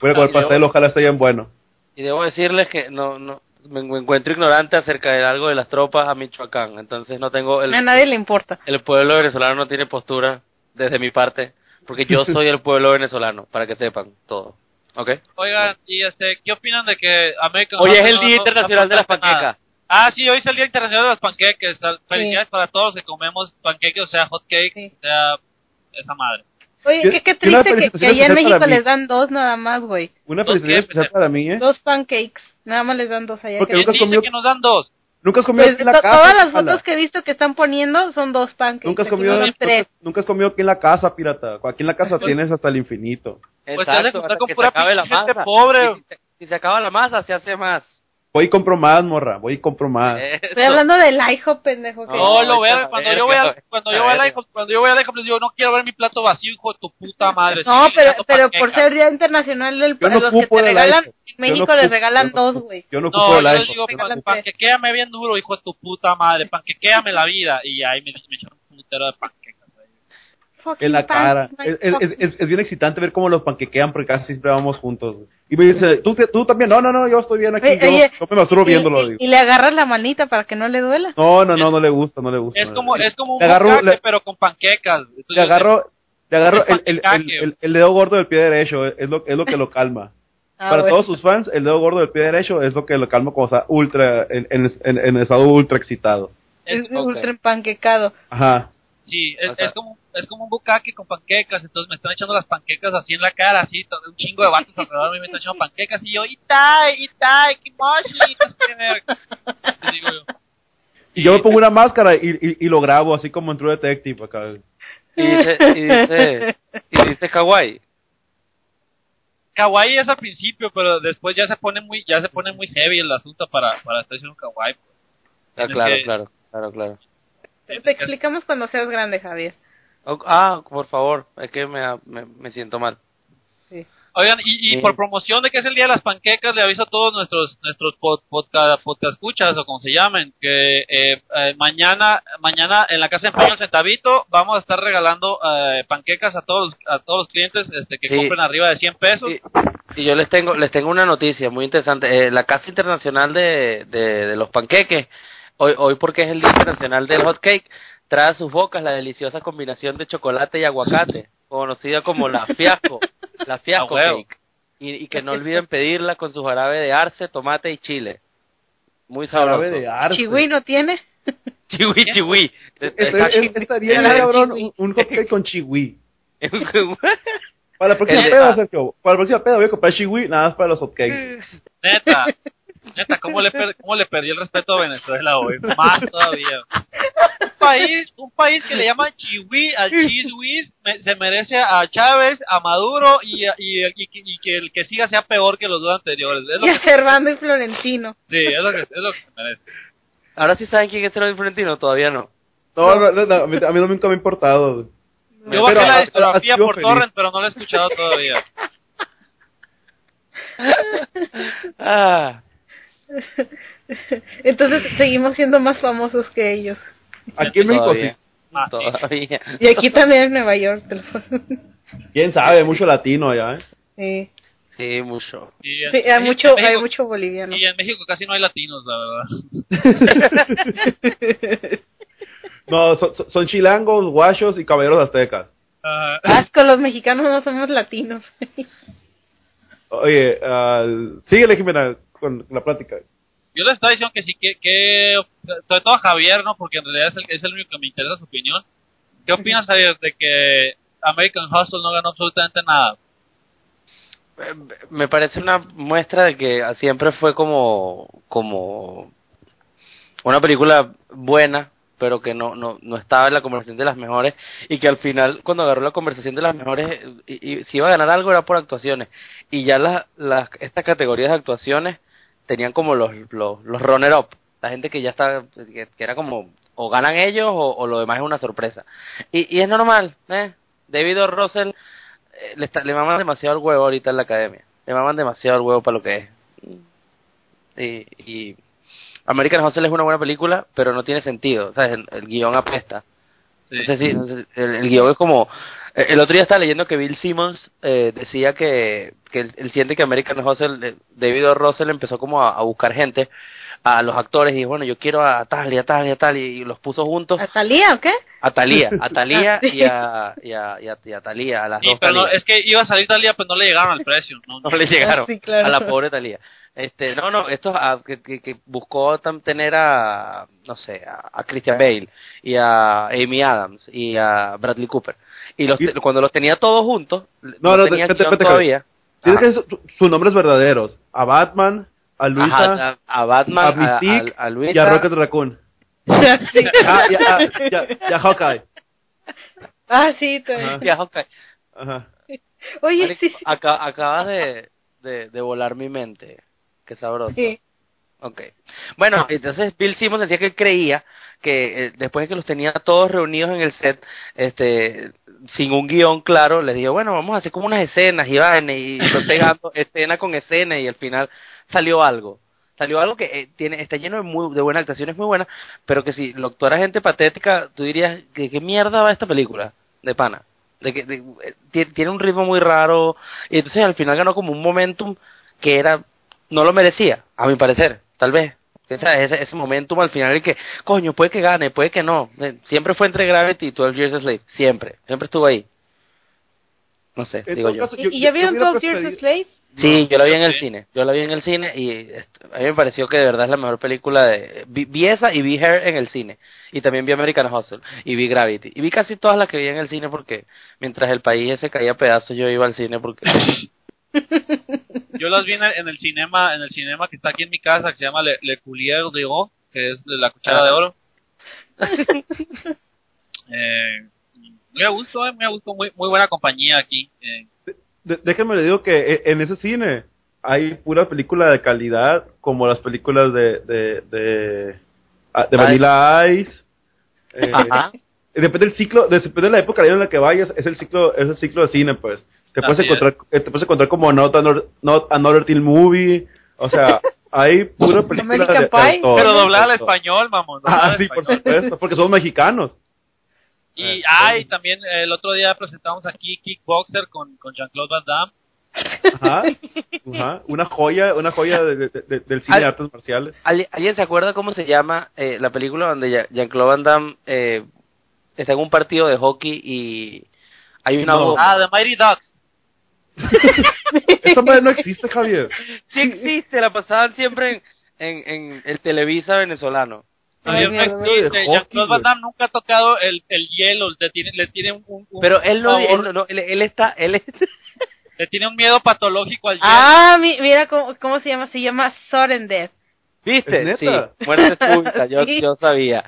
Voy a comer Ah, pastel, ojalá esté bien bueno. Y debo decirles que no, no me, me encuentro ignorante acerca de algo de las tropas a Michoacán. Entonces no tengo el, A nadie le importa. el pueblo venezolano no tiene postura desde mi parte, porque yo soy el pueblo venezolano, para que sepan todo. ¿Ok? Oigan, y este, ¿qué opinan de que American Hoy es el Día no- Internacional de las? Panquecas. Ah, sí, hoy es el Día Internacional de las Panqueques. Felicidades para todos los que comemos panqueques, o sea, hot cakes, Sí. o sea, esa madre. Oye, ¿Qué- qué, triste que, allá en México les dan dos nada más, güey. Una ¿Dos felicidad especial para mí, ¿eh? Dos pancakes. Nada más les dan dos allá. Porque que- nunca has ¿Quién dice comido- que nos dan dos? Nunca has comido Pues aquí en la casa. todas las fotos que he visto que están poniendo son dos pancakes. Nunca has Aquí comido, dan tres. nunca, nunca has comido aquí en la casa, pirata. Aquí en la casa tienes hasta el infinito. Pues juntar hasta con que se pura acabe la masa. pobre. Si, se- si se acaba la masa, se hace más. Voy y compro más, morra. Voy y compro más. Estoy hablando del IHOP, pendejo. que- No, No, lo ver, cuando yo voy a, cuando yo voy a verga. cuando yo voy a la les digo, no quiero ver mi plato vacío, hijo de tu puta madre. No, pero, pero por ser Día Internacional del Yo no los que te regalan, IHOP. en México Yo no les regalan yo no dos, güey. Yo no ocupo yo el les iPhone. digo, panquequéame bien duro, hijo de tu puta madre, panquequéame la vida. Y ahí me, me echaron un putero de panquecas. En la cara. Es, es, fucking- es, es bien excitante ver cómo los panquequean porque casi siempre vamos juntos. Y me dice, ¿tú, tú también. No, no, no, yo estoy bien aquí. Oye, yo, oye, yo me masturbo y- viéndolo. y, digo. y le agarras la manita para que no le duela. No, no, no, no le gusta, no le gusta. Es no como, gusta. es como un Le agarro- bucaque, le- pero con panquecas. Entonces, Le agarro, le agarro el el, el, el, panquecaque. el- el dedo gordo del pie derecho, es lo, es lo que lo calma. Ah, Para bueno. todos sus fans, el dedo gordo del pie derecho es lo que lo calma cuando está ultra, en, en, en- en estado ultra excitado. Es es- ultra empanquecado. Ajá. Sí, es, O sea- es como es como un bucaque con panquecas, entonces me están echando las panquecas así en la cara, así, todo- un chingo de vatos alrededor de mí me están echando panquecas y yo, Itai, Itai, Kimoshi, no digo yo, Y yo me pongo una máscara y, y, y lo grabo así como en True Detective acá. Y dice, y dice, y dice kawaii. kawaii es al principio, pero después ya se pone muy ya se pone muy heavy el asunto para para estar diciendo kawaii. pues. Ah, claro, que- claro, claro, claro. Te explicamos cuando seas grande, Javier. Oh, Ah, por favor, es que me, me, me siento mal. Oigan, y, y Sí. por promoción de que es el día de las panquecas, le aviso a todos nuestros nuestros pod, podcast, podcast escuchas o como se llamen, que eh, eh, mañana mañana en la casa de empeño El Centavito vamos a estar regalando eh, panquecas a todos a todos los clientes este, que Sí. compren arriba de 100 pesos. Y, y yo les tengo les tengo una noticia muy interesante. Eh, la Casa Internacional de, de, de los Panqueques, hoy, hoy porque es el Día Internacional del Hot Cake, trae a sus bocas la deliciosa combinación de chocolate y aguacate, conocida como la fiasco, la fiasco cake. Y, y que no olviden pedirla con su jarabe de arce, tomate y chile. Muy sabroso. Jarabe de arce. Chihui no tiene. Chihui, chihui. Este- Estaría bien, cabrón, un, un hotcake con chihui. Para la próxima El- peda, Sergio. Para la próxima peda voy a comprar chihui nada más para los hotcakes. Neta, neta, ¿cómo le, per- ¿cómo le perdí el respeto a Venezuela hoy? Más todavía. Un país, un país que le llama Chihui al me- se merece a Chávez, a Maduro y, a- y, y- y que el que siga sea peor que los dos anteriores. Es lo Y que, a Servando y Florentino. sí, es lo que, es lo que se merece. Ahora sí saben quién es el Florentino, todavía no. No, no, no, no, a mí a mí no nunca me ha importado. Yo bajé la discografía por feliz. Torrent, pero no la he escuchado todavía. Ah, Entonces seguimos siendo más famosos que ellos. Aquí en México sí. Ah, sí. Y aquí también en Nueva York. te lo juro. Quién sabe, mucho latino allá, ¿eh? Sí, Sí, mucho. En- Sí, hay mucho, México- hay mucho boliviano. Y en México casi no hay latinos, la verdad. No, son, son- chilangos, guachos y caballeros aztecas. Ah, Asco, los mexicanos no somos latinos. Oye, ah, síguele, Jimena, con la plática. Yo les estaba diciendo que sí, que, que sobre todo a Javier, ¿no? Porque en realidad es el, es el único que me interesa su opinión. ¿Qué opinas, Javier, de que American Hustle no ganó absolutamente nada? Eh, Me parece una muestra de que siempre fue como, como una película buena, pero que no, no, no estaba en la conversación de las mejores y que al final cuando agarró la conversación de las mejores y, si iba a ganar algo era por actuaciones y ya las las estas categorías de actuaciones tenían como los los, los runner up la gente que ya está que, era como o ganan ellos o, lo demás es una sorpresa y, y es normal ¿eh? David. Russell eh, le, está- maman demasiado el huevo ahorita en la academia le maman demasiado el huevo para lo que es y, y American Hustle es una buena película, pero no tiene sentido, ¿sabes? El, el guion apesta. Sí. No sé si, no sé, el, el guion es como... El otro día estaba leyendo que Bill Simmons eh, decía que, que él, él siente que American Hustle, eh, David O. Russell empezó como a, a buscar gente, a los actores, y dijo, bueno, yo quiero a tal y a tal y a tal, y, los puso juntos ¿A Talía o qué? a Talía, a Talía Ah, y a, y a, y a, y a Thalía, a las Sí, dos pero no, es que iba a salir Talía, pues no le llegaron al precio. No, no le llegaron Ah, sí, claro. a la pobre Talía. Este, no, no, esto a- que, que, que buscó tener a, no sé, a, a Christian Bale y a Amy Adams y a Bradley Cooper. Y los, Y- cuando los tenía todos juntos, No, no, tenía espérate, guion espérate, todavía. Tienes Ajá. que decir su- sus nombres verdaderos. A Batman, a Luisa, Ajá, a, a Batman, a a, Mystique a- a Luisa, y a Rocket Raccoon. Sí. Ah, y a, y a- y a Hawkeye. Ah, sí, Ajá. y a Hawkeye. Ajá. Oye, Marico, sí, sí. aca- acabas de, de, de volar mi mente. Qué sabroso. sí. Ok. Bueno, entonces Bill Simmons decía que él creía que eh, después de que los tenía todos reunidos en el set, este, sin un guion claro, les dijo, bueno, vamos a hacer como unas escenas y van y fue pegando escena con escena y al final salió algo. Salió algo que eh, tiene está lleno de, muy, de buenas actuaciones muy buenas, pero que si lo actuara gente patética, tú dirías, ¿de qué mierda va esta película? De pana. De que de- eh, tie- tiene un ritmo muy raro y entonces al final ganó como un momentum que era no lo merecía, a mi parecer, tal vez. Ese, ese momentum al final el que, coño, puede que gane, puede que no. Eh, Siempre fue entre Gravity y 12 Years a Slave, siempre, siempre estuvo ahí. No sé, En digo yo. caso, ¿Y, yo- y yo- ya yo vieron hubiera 12 Years a Slave? Sí, yo la vi en el Sí. cine, yo la vi en el cine y a mí me pareció que de verdad es la mejor película de... Vi, vi esa y vi Her en el cine, y también vi American Hustle, y vi Gravity, y vi casi todas las que vi en el cine porque mientras el país se caía a pedazos yo iba al cine porque... Yo las vi en el, en el cinema, en el cinema que está aquí en mi casa, que se llama Le, Le Coulier d'Oro, que es de la cuchara Ah. de oro. eh, muy a gusto, eh, muy a gusto, muy, muy buena compañía aquí. Eh, De- déjenme le digo que eh, en ese cine hay pura película de calidad, como las películas de de, de, ah, de. Vanilla Ice. Eh, Ajá. Depende del ciclo, de- depende de la época en la que vayas, es el ciclo, es el ciclo de cine, pues. Te puedes Así encontrar, eh, te puedes encontrar como Not Another, Not Another Teen Movie, o sea, hay pura película de, de autor, pero doblada al español, doblada Ah, sí, por supuesto, porque somos mexicanos. Y Eh, ay, también el otro día presentamos aquí Kickboxer con, con Jean-Claude Van Damme. Ajá, ajá, una joya, una joya de- de- de- del cine de artes marciales. ¿Alguien alguien se acuerda cómo se llama eh, la película donde Jean-Claude Van Damme eh, está en un partido de hockey y hay una No. Ah, The Mighty Ducks. Esta madre no existe, Javier. Sí existe, la pasaban siempre en, en, en el Televisa venezolano. Todavía no mierda. existe. De Jean-Claude Van. Damme nunca ha tocado el, el hielo, le tiene, le tiene un, un- Pero él no, él, no- no, él, él está, él es, le tiene un miedo patológico al hielo. Ah, mi- mira cómo, cómo se llama. Se llama Sudden Death. ¿viste? ¿Es Sí, muerte súbita, yo, Sí. yo sabía.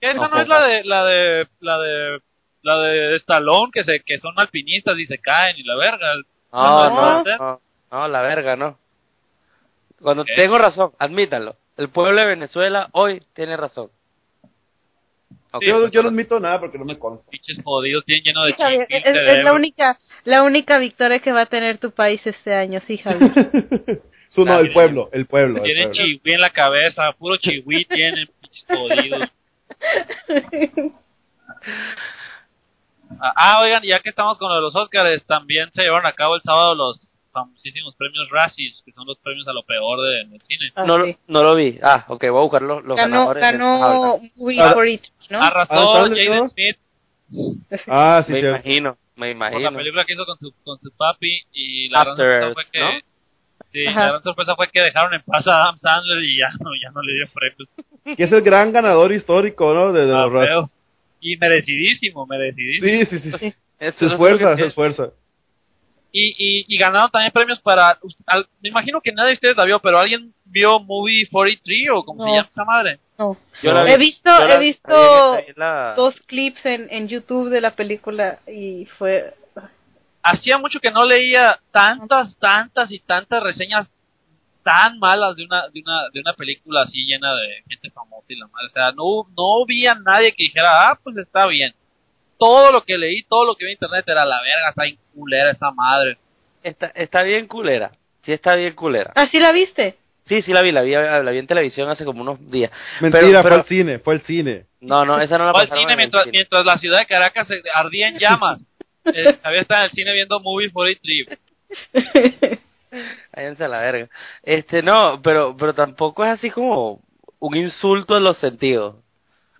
Esa no, es la de la de la de la de Stallone que se que son alpinistas y se caen y la verga. No, No. no, no, no, la verga, no. Cuando tengo razón, admítalo. El pueblo de Venezuela hoy tiene razón. Ok, Yo, yo no admito nada porque no me consta. Pinches jodidos, tienen lleno de Sí, Javier, es, es la única, la única victoria que va a tener tu país este año, sí, Javier. Su, no, el pueblo, el pueblo. Tienen chihui en la cabeza, puro chihui tienen, pinches jodidos. Ah, ah, oigan, ya que estamos con lo de los Oscars, también se llevaron a cabo el sábado los famosísimos premios Razzies, que son los premios a lo peor de- del cine. Ah, no, lo- sí. no lo vi. Ah, ok, voy a buscar los, los Ganó, ganadores. de- ganó Movie Ah. for It, ¿no? Arrasó Ah, ¿sabes Jaden? Smith Ah, sí, me sí. imagino, me por la imagino. película que hizo con su, con su papi y la gran sorpresa fue que ¿no? sí, Ajá. la gran sorpresa fue que dejaron en paz a Adam Sandler y ya no, ya no le dio premios. Que es el gran ganador histórico, ¿no? De, de Ah, los Razzies. Y merecidísimo, merecidísimo. Sí, sí, sí. Se esfuerza, se esfuerza. Y, y, y ganaron también premios para. al- me imagino que nadie de ustedes la vio, pero ¿alguien vio Movie 43 o como se No. llama esa madre? No. Yo la vi- He visto, yo la he vi visto la- dos clips en, en YouTube de la película y fue... Hacía mucho que no leía tantas, tantas y tantas reseñas tan malas de una, de una, de una película así llena de gente famosa y la madre. O sea, no, no vi a nadie que dijera, ah, pues está bien. Todo lo que leí, todo lo que vi en internet era la verga, está bien culera esa madre. Está, está bien culera. Sí está bien culera. ¿Ah, sí la viste? Sí, sí la vi, la vi, la vi en televisión hace como unos días. Mentira, Pero- fue al cine, fue al cine. No, no, esa no la Fue al pasaron cine en el mientras, cine. mientras la ciudad de Caracas se ardía en llamas. Eh, había estado en el cine viendo Movie 43. Váyanse a la verga. Este, no, pero, pero tampoco es así como un insulto en los sentidos.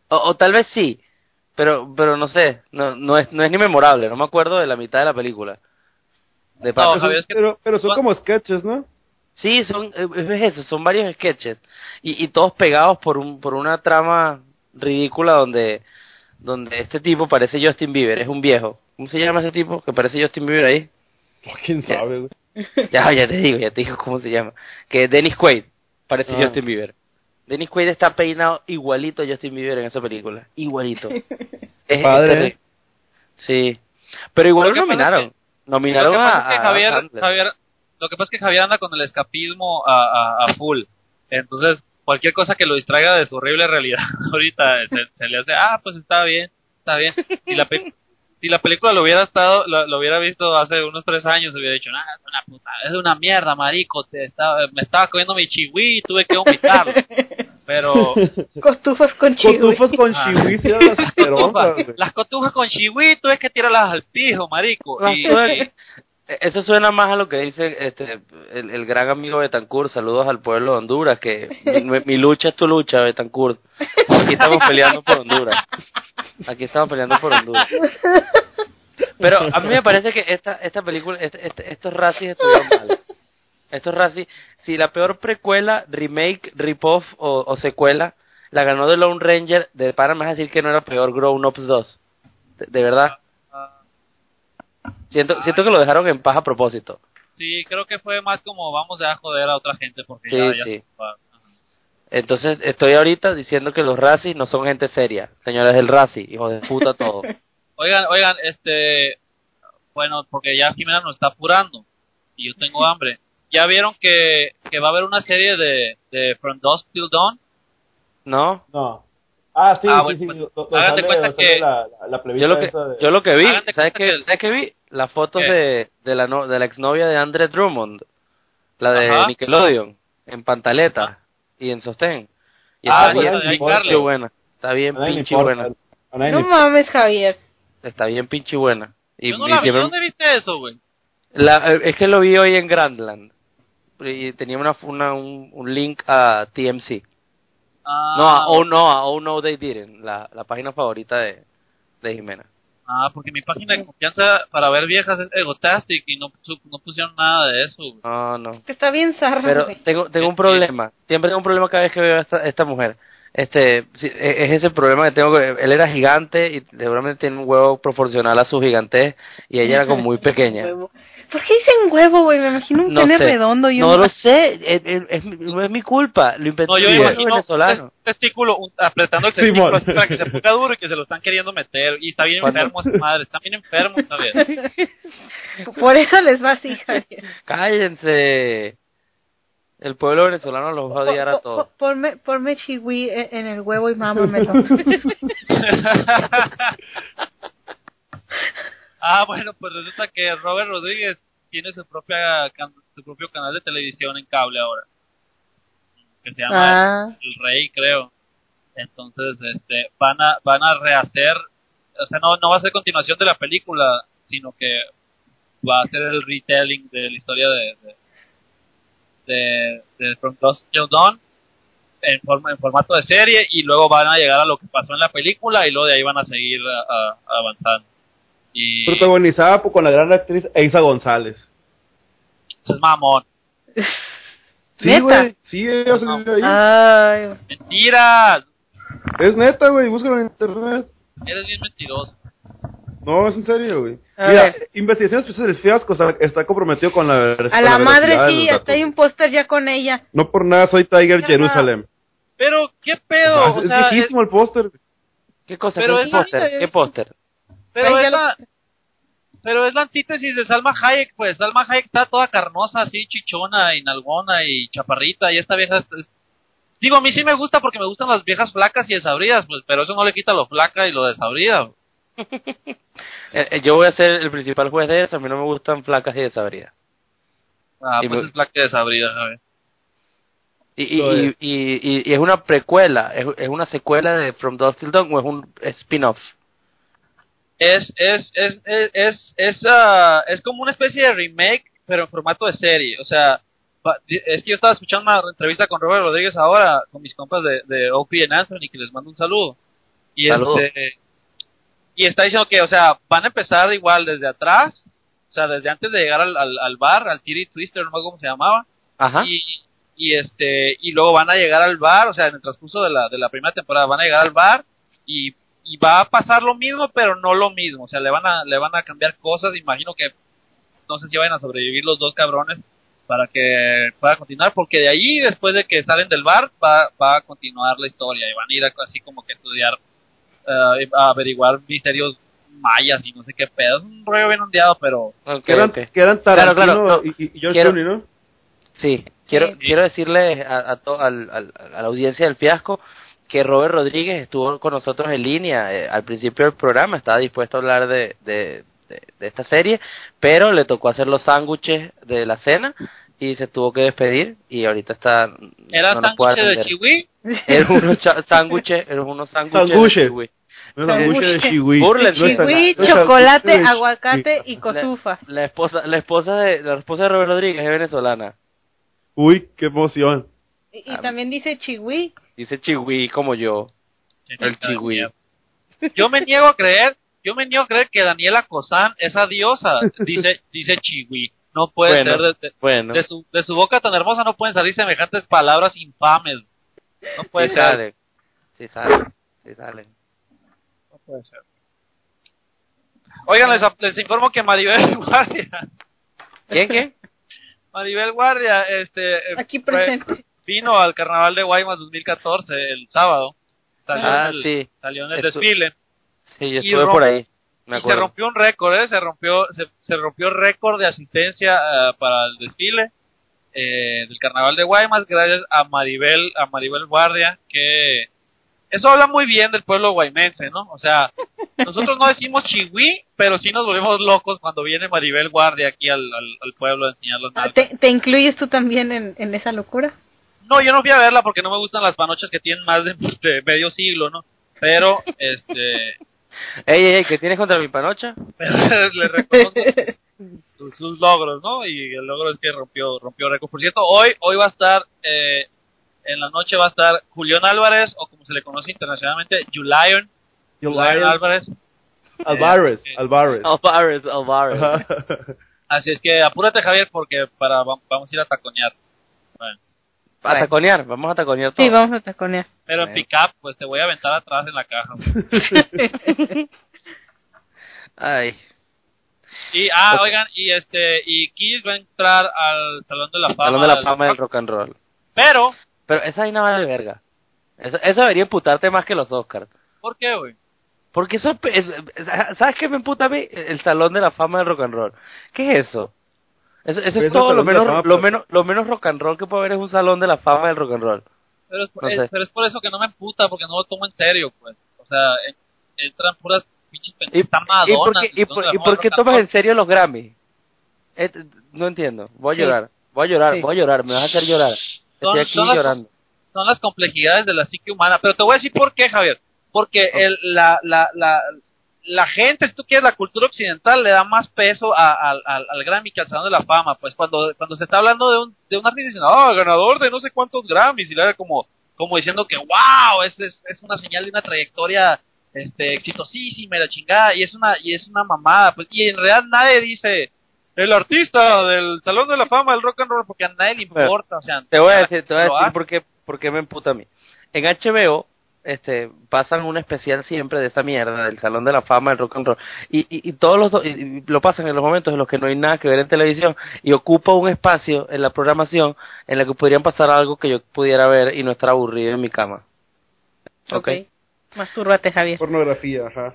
O, o tal vez sí, pero, pero no sé, no, no es, no es ni memorable, no me acuerdo de la mitad de la película. De No, Pero son- pero, pero son ¿cuán- como sketches, ¿no? Sí, son, eh, es eso, son varios sketches y, y todos pegados por un, por una trama ridícula donde, donde este tipo parece Justin Bieber, es un viejo. ¿Cómo se llama ese tipo que parece Justin Bieber ahí? ¿Quién sabe, güey? Ya, ya te digo, ya te digo cómo se llama. Que Dennis Quaid parece Ah. Justin Bieber. Dennis Quaid está peinado igualito a Justin Bieber en esa película. Igualito. es, Padre. es terrible. Sí. Pero igual pasa es nominaron. Lo Nominaron que a, pasa es que a Javier. Javier, lo que pasa es que Javier anda con el escapismo a, a, a full. Entonces, cualquier cosa que lo distraiga de su horrible realidad ahorita se, se le hace, ah, pues está bien, está bien. Si la, si la película lo hubiera estado, lo, lo hubiera visto hace unos tres años, hubiera dicho, nah, es una puta, es una mierda, marico, te estaba, me estaba comiendo mi chihui y tuve que vomitarlo. Pero, Costufas con chihui. Cotufas con Ah. chihuis y las güey. las cotufas con chihui tuve que tirarlas al pijo, marico. Las Y, tuve- y- Eso suena más a lo que dice este el, gran amigo Betancourt. Saludos al pueblo de Honduras. Que mi, mi lucha es tu lucha, Betancourt. Aquí estamos peleando por Honduras. Aquí estamos peleando por Honduras. Pero a mí me parece que esta esta película, este- este- estos racis estuvieron mal. Estos racis, si la peor precuela, remake, rip-off o, secuela la ganó The Lone Ranger, de para a decir que no era peor Grown Ups 2. De, de verdad. Siento, siento que lo dejaron en paz a propósito. Sí, creo que fue más como vamos a joder a otra gente porque Sí, ya, ya sí. Entonces estoy ahorita diciendo que los racis no son gente seria. Señores del raci, hijos de puta todo. Oigan, oigan, este, bueno, porque ya Jimena nos está apurando y yo tengo hambre. ¿Ya vieron que, que va a haber una serie de, de From Dusk Till Dawn? ¿No? No. Ah, sí, Ah, sí, bueno, sí. pues, sale- cuenta que- La, la, Yo lo que, esa de- yo lo que vi, ¿sabes qué, que- ¿sabes qué vi? Las fotos de, de la no, de la exnovia de Andre Drummond, la de Ajá. Nickelodeon, en pantaleta y en sostén. Y Ah, está bien pinche buena. Está bien le pinche buena. No mames, Javier. Está bien pinche buena. Y, Yo no y la vi. siempre- ¿Dónde viste eso, güey? La- eh, es que lo vi hoy en Grandland. Y tenía una, una- un, un link a TMC. Ah, No, a Oh No, a Oh No They Didn't, la, la página favorita de, de Jimena. Ah, porque mi página de confianza para ver viejas es Egotastic y no, no pusieron nada de eso. güey. No, no. Está bien zarra. Pero tengo, tengo un problema. Siempre tengo un problema cada vez que veo a esta, esta mujer. Este, sí, e- es ese problema que tengo. que Él era gigante y seguramente tiene un huevo proporcional a su gigantez y ella era como muy pequeña. ¿Por qué dicen huevo, güey? Me imagino un No pene sé. redondo y No un... lo sé, es, es- no es mi culpa. Lo inventó No, yo imagino venezolano. un testículo un- apretando el testículo así para que se ponga duro y que se lo están queriendo meter. Y está bien Cuando- enfermo esa madre, está bien enfermo esta vez. Por eso les va así, Javier. Cállense. El pueblo venezolano los va a odiar a todos. po- Ponme, ponme chihui en en el huevo y mámamelo. ah, bueno, pues resulta que Robert Rodríguez tiene su propia can- su propio canal de televisión en cable ahora. Que se llama ah, El Rey, creo. Entonces, este, van a van a rehacer, o sea, no no va a ser continuación de la película, sino que va a ser el retelling de la historia de de, de, de From Till Dawn en, forma, en formato de serie y luego van a llegar a lo que pasó en la película y luego de ahí van a seguir a- a- avanzando. Y Protagonizada por- con la gran actriz Eiza González. eso es mamón. Sí, güey. Sí, ella salió ahí. ay, ¡Mentira! Es neta, güey. Búscalo en internet. Eres bien mentiroso. No, es en serio, güey. A Mira, ver. Investigaciones Especiales Fiasco está, está comprometido con la a con la madre sí, hasta hay un póster ya con ella. No por nada soy Tiger. Jerusalem. Pero, ¿qué pedo? Ah, es, o es sea, es- viejísimo el póster. ¿Qué cosa? Pero ¿Qué póster? ¿Qué póster? Pero, es la, pero es la antítesis de Salma Hayek, pues. Salma Hayek está toda carnosa, así, chichona y nalgona y chaparrita, y esta vieja Digo, a mí sí me gusta porque me gustan las viejas flacas y desabridas, pues, pero eso no le quita lo flaca y lo desabrida. Eh, eh, yo voy a ser el principal juez de eso. A mí no me gustan flacas y desabridas. Ah, Y pues me- es flaca y desabrida, a ver. Y, y, y, es. y- una precuela, es, es una secuela de From Dusk Till Dawn o es un spin-off. Es, es, es, es, es, es, ah, es como una especie de remake, pero en formato de serie. O sea, es que yo estaba escuchando una entrevista con Robert Rodríguez ahora, con mis compas de, de OP en Anthony, que les mando un saludo. Y, Saludo. este, y está diciendo que, o sea, van a empezar igual desde atrás, o sea, desde antes de llegar al, al, al bar, al Titty Twister, no me acuerdo cómo se llamaba. Ajá. Y, y este y luego van a llegar al bar, o sea, en el transcurso de la, de la primera temporada van a llegar al bar y, y va a pasar lo mismo, pero no lo mismo, o sea, le van a le van a cambiar cosas, imagino que no sé si vayan a sobrevivir los dos cabrones para que pueda continuar, porque de ahí después de que salen del bar va, va a continuar la historia y van a ir a- así como que a estudiar eh, a averiguar misterios mayas y no sé qué pedo, es un rollo bien ondeado, pero Ok, Que eran, ok. que eran Claro, Tarantino claro, no. y, y- y George Quiero- Clooney, ¿no? Sí, quiero, Sí. quiero decirle a, a, to- al- al- a la audiencia del fiasco que Robert Rodríguez estuvo con nosotros en línea eh, al principio del programa, estaba dispuesto a hablar de, de, de- de esta serie, pero le tocó hacer los sándwiches de la cena y se tuvo que despedir y ahorita está... era no sándwiches de chihui, Eran unos sándwiches, eran unos sándwiches. de sándwich de chihui. Chocolate, aguacate y cotufa. La esposa, la esposa de, la esposa de Robert Rodríguez es venezolana. Uy, qué emoción. Y, y también dice chihui. Dice chihui como yo. El chihui. Yo me niego a creer, yo me niego a creer que Daniela Cosán, esa diosa, dice, dice chihui. No puede Bueno, ser de, de- Bueno, de su, de su boca tan hermosa no pueden salir semejantes palabras infames. No puede sí ser. Sí salen. Sí salen. No puede ser. Oigan, les, les informo que Maribel Guardia, ¿Quién, quién? Maribel Guardia, este, eh, Aquí fue- presente. Vino al Carnaval de Guaymas 2014 el sábado. Salió Ah, en el, sí. salió en el Estu- desfile. Sí, yo Y estuve romp- por ahí. Me y se rompió un récord, ¿eh? Se rompió, se, se rompió récord de asistencia ah, para el desfile eh, del Carnaval de Guaymas gracias a Maribel, a Maribel Guardia, que eso habla muy bien del pueblo guaymense, ¿no? O sea, nosotros no decimos chihui, pero sí nos volvemos locos cuando viene Maribel Guardia aquí al, al, al pueblo a enseñar los Ah. ¿Te, te incluyes tú también en, en esa locura? No, yo no fui a verla porque no me gustan las panochas que tienen más de, de medio siglo, ¿no? Pero, este, Ey, ey, ey, ¿qué tienes contra mi panocha? pero le reconozco sus, sus logros, ¿no? Y el logro es que rompió rompió récord. Por cierto, hoy hoy va a estar eh, en la noche va a estar Julián Álvarez o como se le conoce internacionalmente, Julian, Julian Álvarez. Alvarez, Eh, Alvarez. Alvarez, Alvarez. Ajá. Así es que apúrate Javier porque para va- vamos a ir a taconear. A taconear, vamos a taconear todo. Sí, vamos a taconear. Pero en Bueno. pickup, pues te voy a aventar atrás en la caja. Ay, Y ah, oigan, y este y Kiss va a entrar al Salón de la Fama. Salón de la del fama del rock, rock and roll. Pero Pero esa vaina vale verga. Eso, eso debería imputarte más que los Oscars. ¿por qué, güey? Porque eso es, es- ¿sabes qué me emputa a mí? El Salón de la Fama del Rock and Roll. ¿Qué es eso? Eso, eso Es todo lo menos, Fama, lo menos lo menos rock and roll que puede haber es un Salón de la Fama del Rock and Roll. Pero es, No es- sé. pero es por eso que no me emputa, porque no lo tomo en serio, pues. O sea, en- entran puras pinches ¿Y, y por qué, y por, y por qué tomas roll. en serio los Grammy? Eh, no entiendo. Voy a Sí. llorar. Voy a llorar, Sí. voy a llorar. Me vas a hacer llorar. Son- Estoy aquí son las- llorando. Son las complejidades de la psique humana. Pero te voy a decir por qué, Javier. Porque el, la, la, la, la gente, si tú quieres, la cultura occidental le da más peso a- al- al, al Grammy que al Salón de la Fama. Pues cuando, cuando se está hablando de un, de un artista diciendo, ah, ganador de no sé cuántos Grammys, y le da como, como diciendo que, wow, es, es, es una señal de una trayectoria este, exitosísima y la chingada, y es una, y es una mamada. Pues, y en realidad nadie dice, el artista del Salón de la Fama del rock and roll, porque a nadie le importa. O sea, Te voy a decir, te voy a decir por qué, por qué me emputa a mí. En HBO, este, pasan un especial siempre de esta mierda, del Salón de la Fama del Rock and Roll. Y, y, y todos los, do- y- y lo pasan en los momentos en los que no hay nada que ver en televisión y ocupa un espacio en la programación en la que podrían pasar algo que yo pudiera ver y no estar aburrido en mi cama. ¿Ok? Mastúrbate, Javier. Pornografía, ajá.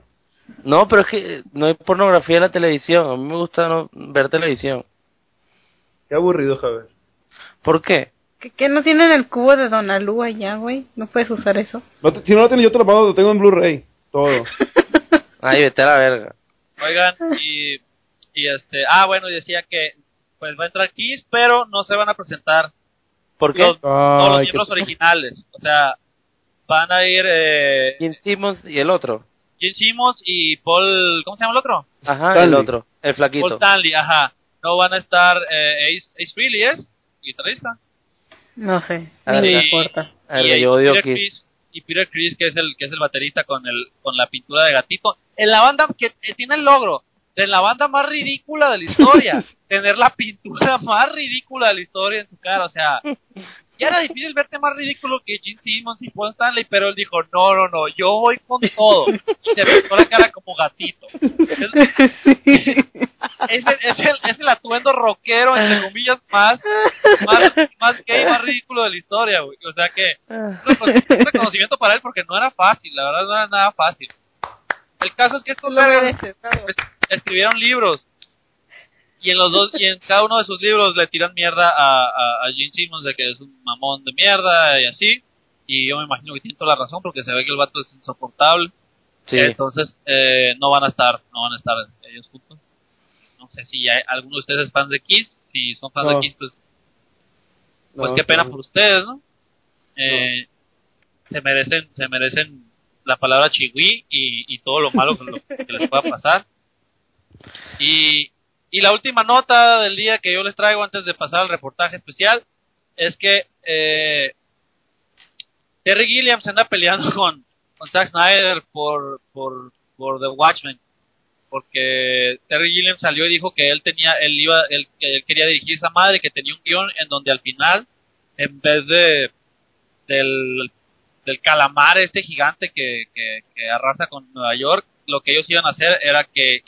No, pero es que no hay pornografía en la televisión. A mí me gusta no ver televisión. Qué aburrido, Javier. ¿Por qué? ¿Qué, qué no tienen el cubo de Donalú allá, güey? ¿No puedes usar eso? No te- si no lo tienes, yo te lo mando, lo tengo en Blu-ray. Todo. Ay, vete a la verga. Oigan, y, y este, ah, bueno, y decía que pues va a entrar Kiss, pero no se van a presentar ¿Por qué? Los, no, los miembros qué- originales. O sea, van a ir eh, Gene Simmons y el otro. Gene Simmons y Paul... ¿Cómo se llama el otro? Ajá, el otro, el Paul flaquito. Stanley, ajá. No van a estar eh, Ace, Ace Frehley, ¿es? Guitarrista. No sé, A ver, importa. A ver, y, yo odio Peter y Peter Chris que es el que es el baterista con el con la pintura de gatito. En la banda que tiene el logro de la banda más ridícula de la historia tener la pintura más ridícula de la historia en su cara o sea ya era difícil verte más ridículo que Gene Simmons y Paul Stanley pero él dijo no no no yo voy con todo y se pintó la cara como gatito es, es el, es, el, es el atuendo rockero entre comillas más más, más gay más ridículo de la historia güey. o sea que un recono- un reconocimiento para él porque no era fácil, la verdad no era nada fácil. El caso es que estos escribieron libros y en los dos y en cada uno de sus libros le tiran mierda a, a, a Gene Simmons de que es un mamón de mierda y así y yo me imagino que tiene toda la razón porque se ve que el vato es insoportable Sí. entonces eh, no van a estar no van a estar ellos juntos no sé si hay, alguno de ustedes es fan de Kiss si son fans No. de Kiss pues pues No, qué pena no. por ustedes, ¿no? Eh, Se merecen, se merecen la palabra chihui y, y todo lo malo que, lo- que les pueda pasar. Y, y la última nota del día que yo les traigo antes de pasar al reportaje especial es que eh, Terry Gilliam se anda peleando con, con Zack Snyder por, por, por The Watchmen. Porque Terry Gilliam salió y dijo que él tenía, él iba, él, él quería dirigir esa madre, que tenía un guion en donde al final, en vez de del, del calamar este gigante que, que arrasa con Nueva York, lo que ellos iban a hacer era que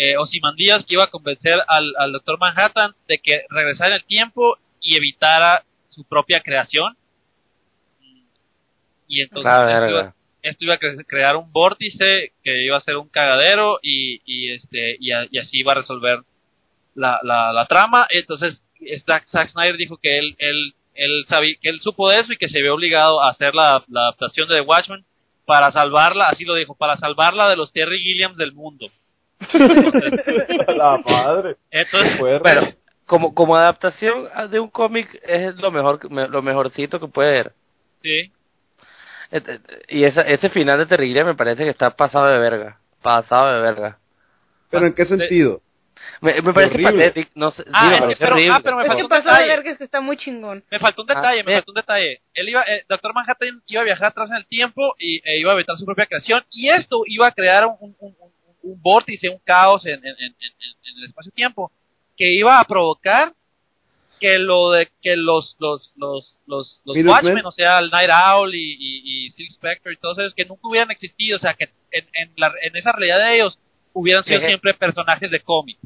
eh, Ozymandias iba a convencer al, al Doctor Manhattan de que regresara en el tiempo y evitara su propia creación. Y entonces La esto iba- verga. esto iba a cre- crear un vórtice que iba a ser un cagadero y, y este y, a- y así iba a resolver la, la, la trama entonces Zack Zack Snyder dijo que él él él sabía que él supo de eso y que se vio obligado a hacer la, la adaptación de The Watchmen para salvarla así lo dijo para salvarla de los Terry Gilliams del mundo La madre. entonces Fuerte. Bueno, como, como adaptación de un cómic es lo mejor lo mejorcito que puede haber. sí Y esa, ese final de Terry Gilliam me parece que está pasado de verga. Pasado de verga. ¿Pero en qué sentido? Me, me parece patético. No sé, Ah, es pero- ah, pero me Es faltó que un de detalle. ver que es que está muy chingón. Me faltó un detalle, Ah, me faltó un detalle. Él iba, eh, Doctor Manhattan iba a viajar atrás en el tiempo y e iba a evitar su propia creación y esto iba a crear un, un, un, un- vórtice, un caos en, en, en, en- en el espacio-tiempo que iba a provocar que lo de que los los los los, los. Watchmen, o sea, el Night Owl y, y, y Silk Spectre y todos ellos que nunca hubieran existido, o sea, que en, en, la, en esa realidad de ellos hubieran sido Eje. siempre personajes de cómic.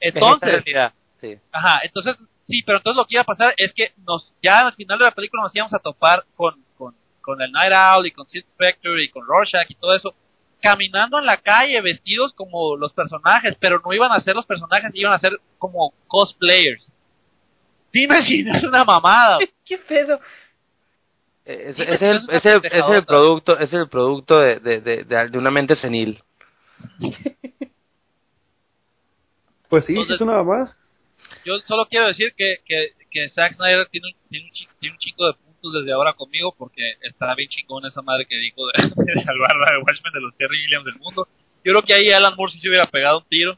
Entonces, realidad, sí. Ajá, entonces, sí, pero entonces lo que iba a pasar es que nos, ya al final de la película nos íbamos a topar con, con, con el Night Owl y con Sid Spectre y con Rorschach y todo eso, caminando en la calle vestidos como los personajes, pero no iban a ser los personajes, iban a ser como cosplayers. Dime si no es una mamada. ¿Qué pedo? Eh, Ese, Sí, ese es, es el, una ese es el- es producto, ese es el producto de, de, de, de, de una mente senil. Pues sí, Entonces- es una más. Yo solo quiero decir que, que, que Zack Snyder tiene un, tiene, un chi- tiene un chingo de desde ahora conmigo porque estará bien chingón esa madre que dijo de, de salvar a de Watchmen de los Terry Gilliams del mundo. Yo creo que ahí Alan Moore sí se hubiera pegado un tiro.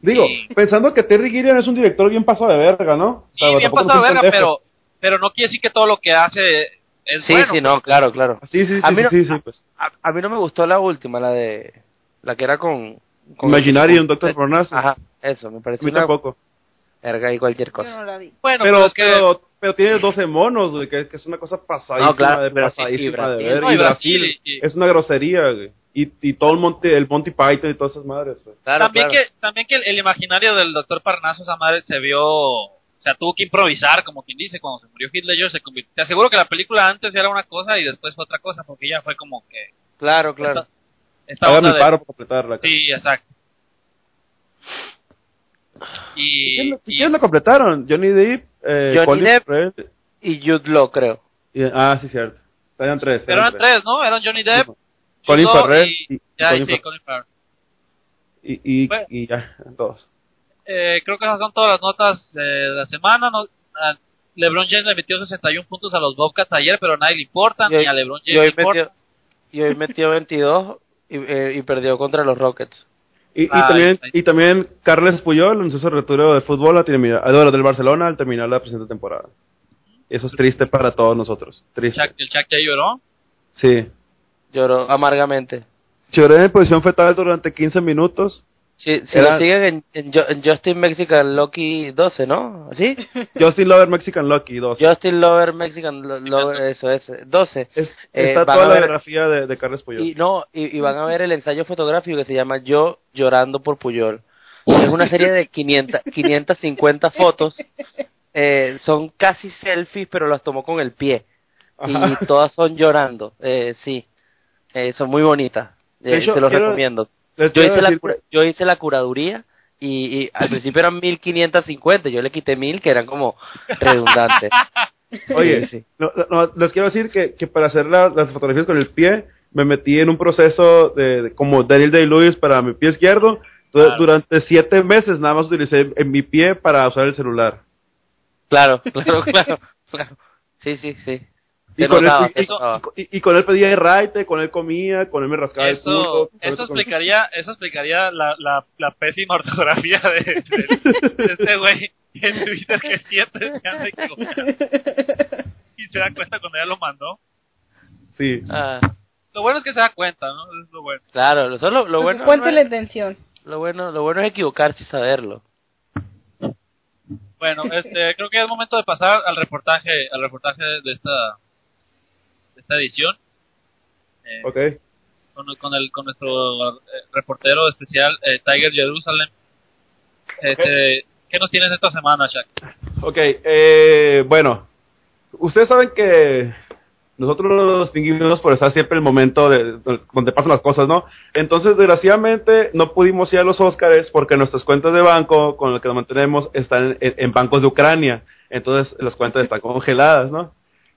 Digo, Sí. pensando que Terry Gilliam es un director bien pasado de verga, ¿no? Sí, O sea, bien pasado un verga, pero, pero no quiere decir que todo lo que hace es Sí, bueno. sí, no, claro, claro. Sí, sí, sí, A mí sí, no- sí, sí, pues. A, a mí no me gustó la última, la de. La que era con. con Imaginarium, Doctor Fornazo. Ajá, eso, me A pareció mí una tampoco. verga y cualquier Yo cosa. no la vi. Bueno, Pero, es que pero, pero tiene 12 monos, güey, que, que es una cosa pasadísima, No, claro, de, Brasil pasadísima de Brasil. ver. No, y y Brasil Brasil, y- y- es una grosería, güey. Y, y todo el Monty, el Monty Python y todas esas madres, güey. Claro, también claro. que también que el, el imaginario del doctor Parnaso esa madre se vio o sea tuvo que improvisar como quien dice cuando se murió Ledger se convirtió te aseguro que la película antes era una cosa y después fue otra cosa porque ya fue como que Claro, claro. esta, esta de- paro para completarla. sí exacto y, ¿Quién, y- completaron? Johnny Depp, eh, Johnny Colin Depp. Y Jude Law, creo. y- ah, sí, cierto. Eran tres. pero eran tres no eran Johnny Depp Colin Jude Law Farrell y, y, ya, Colin sí, Farrell. Colin Farrell. y, y, Bueno. y ya, todos. Eh, creo que esas son todas las notas eh, de la semana. No, ah, LeBron James le metió 61 puntos a los Bobcats ayer, pero a nadie le importa, ni a LeBron James le importa. metió, y hoy metió 22 y, eh, y perdió contra los Rockets. Y, y Ay, también, y también Carles Puyol anunció su retiro de fútbol al terminar, ah, del Barcelona al terminar la presente temporada. Eso es triste para todos nosotros. Triste. El Shaq ya lloró. Sí. Lloró amargamente. Lloré en posición fetal durante 15 minutos. Si, si Era- lo siguen en, en Ju- en Justin Mexican Lucky 12, ¿no? ¿Así? Justin Lover Mexican Lucky 2. Justin Lover Mexican Lo- Lover, eso es, 12. Es- Eh, está toda la ver- biografía de, de Carles Puyol. Y no, y, y van a ver el ensayo fotográfico que se llama Yo llorando por Puyol. Es una serie de 500, 550 fotos. Eh, son casi selfies, pero las tomó con el pie. Ajá. Y todas son llorando. Eh, sí, Eh, son muy bonitas. Eh, hecho, te los quiero- recomiendo. Yo hice, la, cura- yo hice la curaduría y, y al principio eran 1550. Yo le quité 1000 que eran como redundantes. Oye, Sí, no, les quiero decir que, que para hacer la- las fotografías con el pie, me metí en un proceso de, de- como Daniel Day-Lewis para mi pie izquierdo. Claro. Durante siete meses nada más utilicé en mi pie para usar el celular. Claro, claro, claro, claro. Sí, sí, sí. Y con, notaba, él, se y- y- y con él pedía raite, con él comía, con él me rascaba el Eso, culo. eso explicaría, eso explicaría la, la, la pésima ortografía de, de- de este güey en Twitter que siempre se anda equivocando. Y se da cuenta cuando ya lo mandó. Sí. Ah, Lo bueno es que se da cuenta, ¿no? Es lo bueno. claro, lo, solo, lo bueno, Cuente no la es- intención. lo bueno, lo bueno es equivocarse y saberlo. Bueno, este, creo que es momento de pasar al reportaje, al reportaje de esta, esta edición. Eh, Ok. con, con el con nuestro eh, reportero especial eh, Tiger Jerusalem. Este, ¿Qué nos tienes esta semana, Shaq? Ok, eh, bueno, ustedes saben que nosotros nos distinguimos por estar siempre en el momento de, de- donde pasan las cosas, ¿no? Entonces, desgraciadamente, no pudimos ir a los Óscares porque nuestras cuentas de banco con las que nos mantenemos están en, en bancos de Ucrania. Entonces, las cuentas están congeladas, ¿no?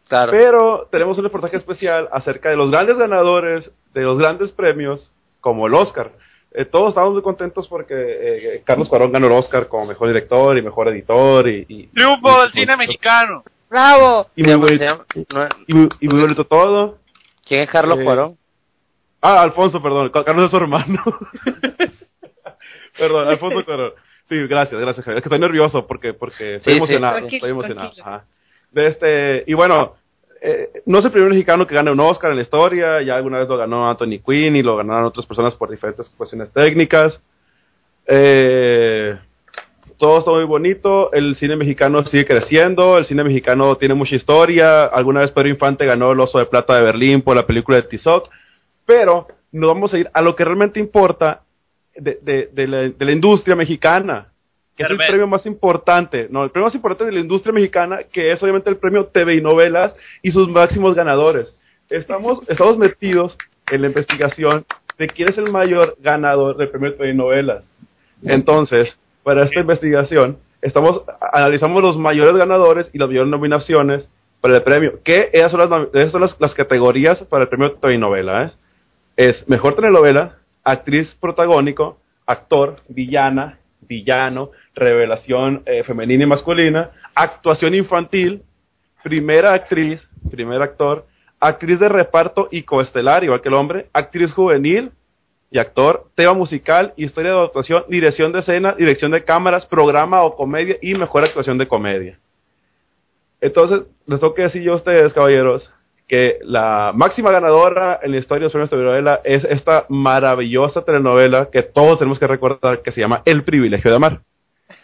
Claro. Pero tenemos un reportaje especial acerca de los grandes ganadores de los grandes premios, como el Oscar. Eh, todos estamos muy contentos porque eh, Carlos Cuarón ganó el Oscar como mejor director y mejor editor y, y- Triunfo del cine mexicano. ¡Bravo! y muy, bonito, y, muy, y muy bonito todo. ¿Quién es Carlos Eh, Cuarón? Ah, Alfonso, perdón. Ca- Carlos es su hermano. perdón, Alfonso Cuarón. Sí, gracias, gracias, Javier. Es que estoy nervioso porque, porque estoy Sí, emocionado. Tranquilo, estoy emocionado. tranquilo. Ajá. Este, y bueno, eh, no es el primer mexicano que gana un Oscar en la historia. Ya alguna vez lo ganó Anthony Quinn y lo ganaron otras personas por diferentes cuestiones técnicas. Eh, todo está muy bonito. El cine mexicano sigue creciendo. El cine mexicano tiene mucha historia. Alguna vez Pedro Infante ganó el Oso de Plata de Berlín por la película de Tizoc. Pero nos vamos a ir a lo que realmente importa de la industria mexicana, que es el premio más importante. No, el premio más importante de la industria mexicana, que es obviamente el premio TV y novelas y sus máximos ganadores. Estamos, estamos metidos en la investigación de quién es el mayor ganador del premio TV y novelas. Entonces, para esta investigación, estamos analizamos los mayores ganadores y las mayores nominaciones para el premio. Que esas son las, esas son las, las categorías para el premio TV y novela. ¿eh? Es mejor telenovela, actriz protagónico, actor, villana, villano, revelación eh, femenina y masculina, actuación infantil, primera actriz, primer actor, actriz de reparto y coestelar, igual que el hombre, actriz juvenil y actor, tema musical, historia de actuación, dirección de escena, dirección de cámaras, programa o comedia y mejor actuación de comedia. Entonces, les tengo que decir yo a ustedes, caballeros, que la máxima ganadora en la historia de los premios telenovela es esta maravillosa telenovela que todos tenemos que recordar que se llama El privilegio de amar.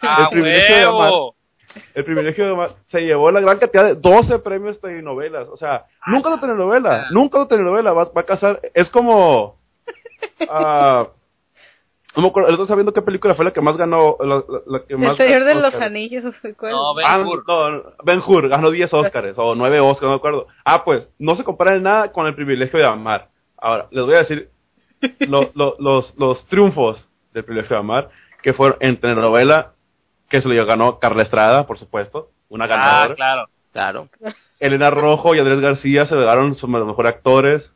¡Ah, privilegio de amar. El privilegio de amar se llevó la gran cantidad de 12 premios telenovelas. O sea, nunca una telenovela, nunca una telenovela va, va a casar. Es como. ah, no me acuerdo, estoy sabiendo qué película fue la que más ganó. La, la- la que El más Señor de los. Anillos, ¿cuál? No, Ben Ah, Hur. no, Ben Hur ganó 10 Oscars o 9 Oscars, no me acuerdo. Ah, pues no se compara en nada con el privilegio de amar. Ahora, les voy a decir lo- lo- los, los triunfos del privilegio de amar, que fueron en telenovela, que se lo ganó Carla Estrada, por supuesto, una Ah, ganadora. claro. Claro. Elena Rojo y Andrés García se le dieron sus mejores actores.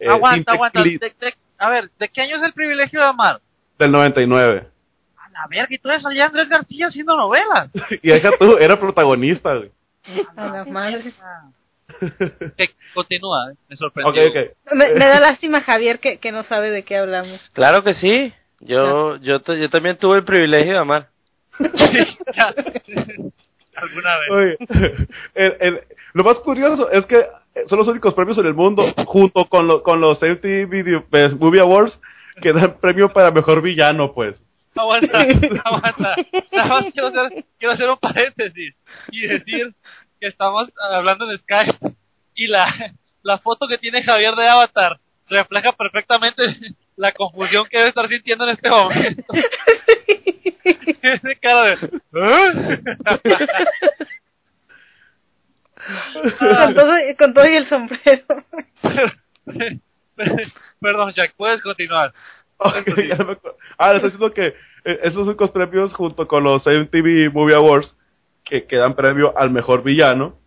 Eh, aguanta, aguanta. Clit, De- de- a ver, ¿de qué año es el privilegio de amar? Del 99. A la verga, y tú eres allá Andrés García haciendo novelas. y deja tú, era protagonista, güey. A la madre. Que continúa, ¿eh? me sorprendió. Ok, ok. Me, me da lástima Javier que, que no sabe de qué hablamos. Claro que sí. Yo, yo, yo también tuve el privilegio de amar. Alguna vez. Oye, el- el- lo más curioso es que son los únicos premios en el mundo, junto con, lo- con los MTV Video Best Movie Awards, que dan premio para mejor villano, pues. Aguanta, aguanta. Nada más quiero hacer, quiero hacer un paréntesis y decir que estamos hablando en Skype y la, la foto que tiene Javier de Avatar refleja perfectamente la confusión que debe estar sintiendo en este momento. Ese cara de... ¿eh? Con todo, con todo y el sombrero. Perdón, Jack, puedes continuar. Ok, ya me acuerdo. Ah, le estoy diciendo que eh, esos únicos premios, junto con los MTV Movie Awards, que, que dan premio al mejor villano.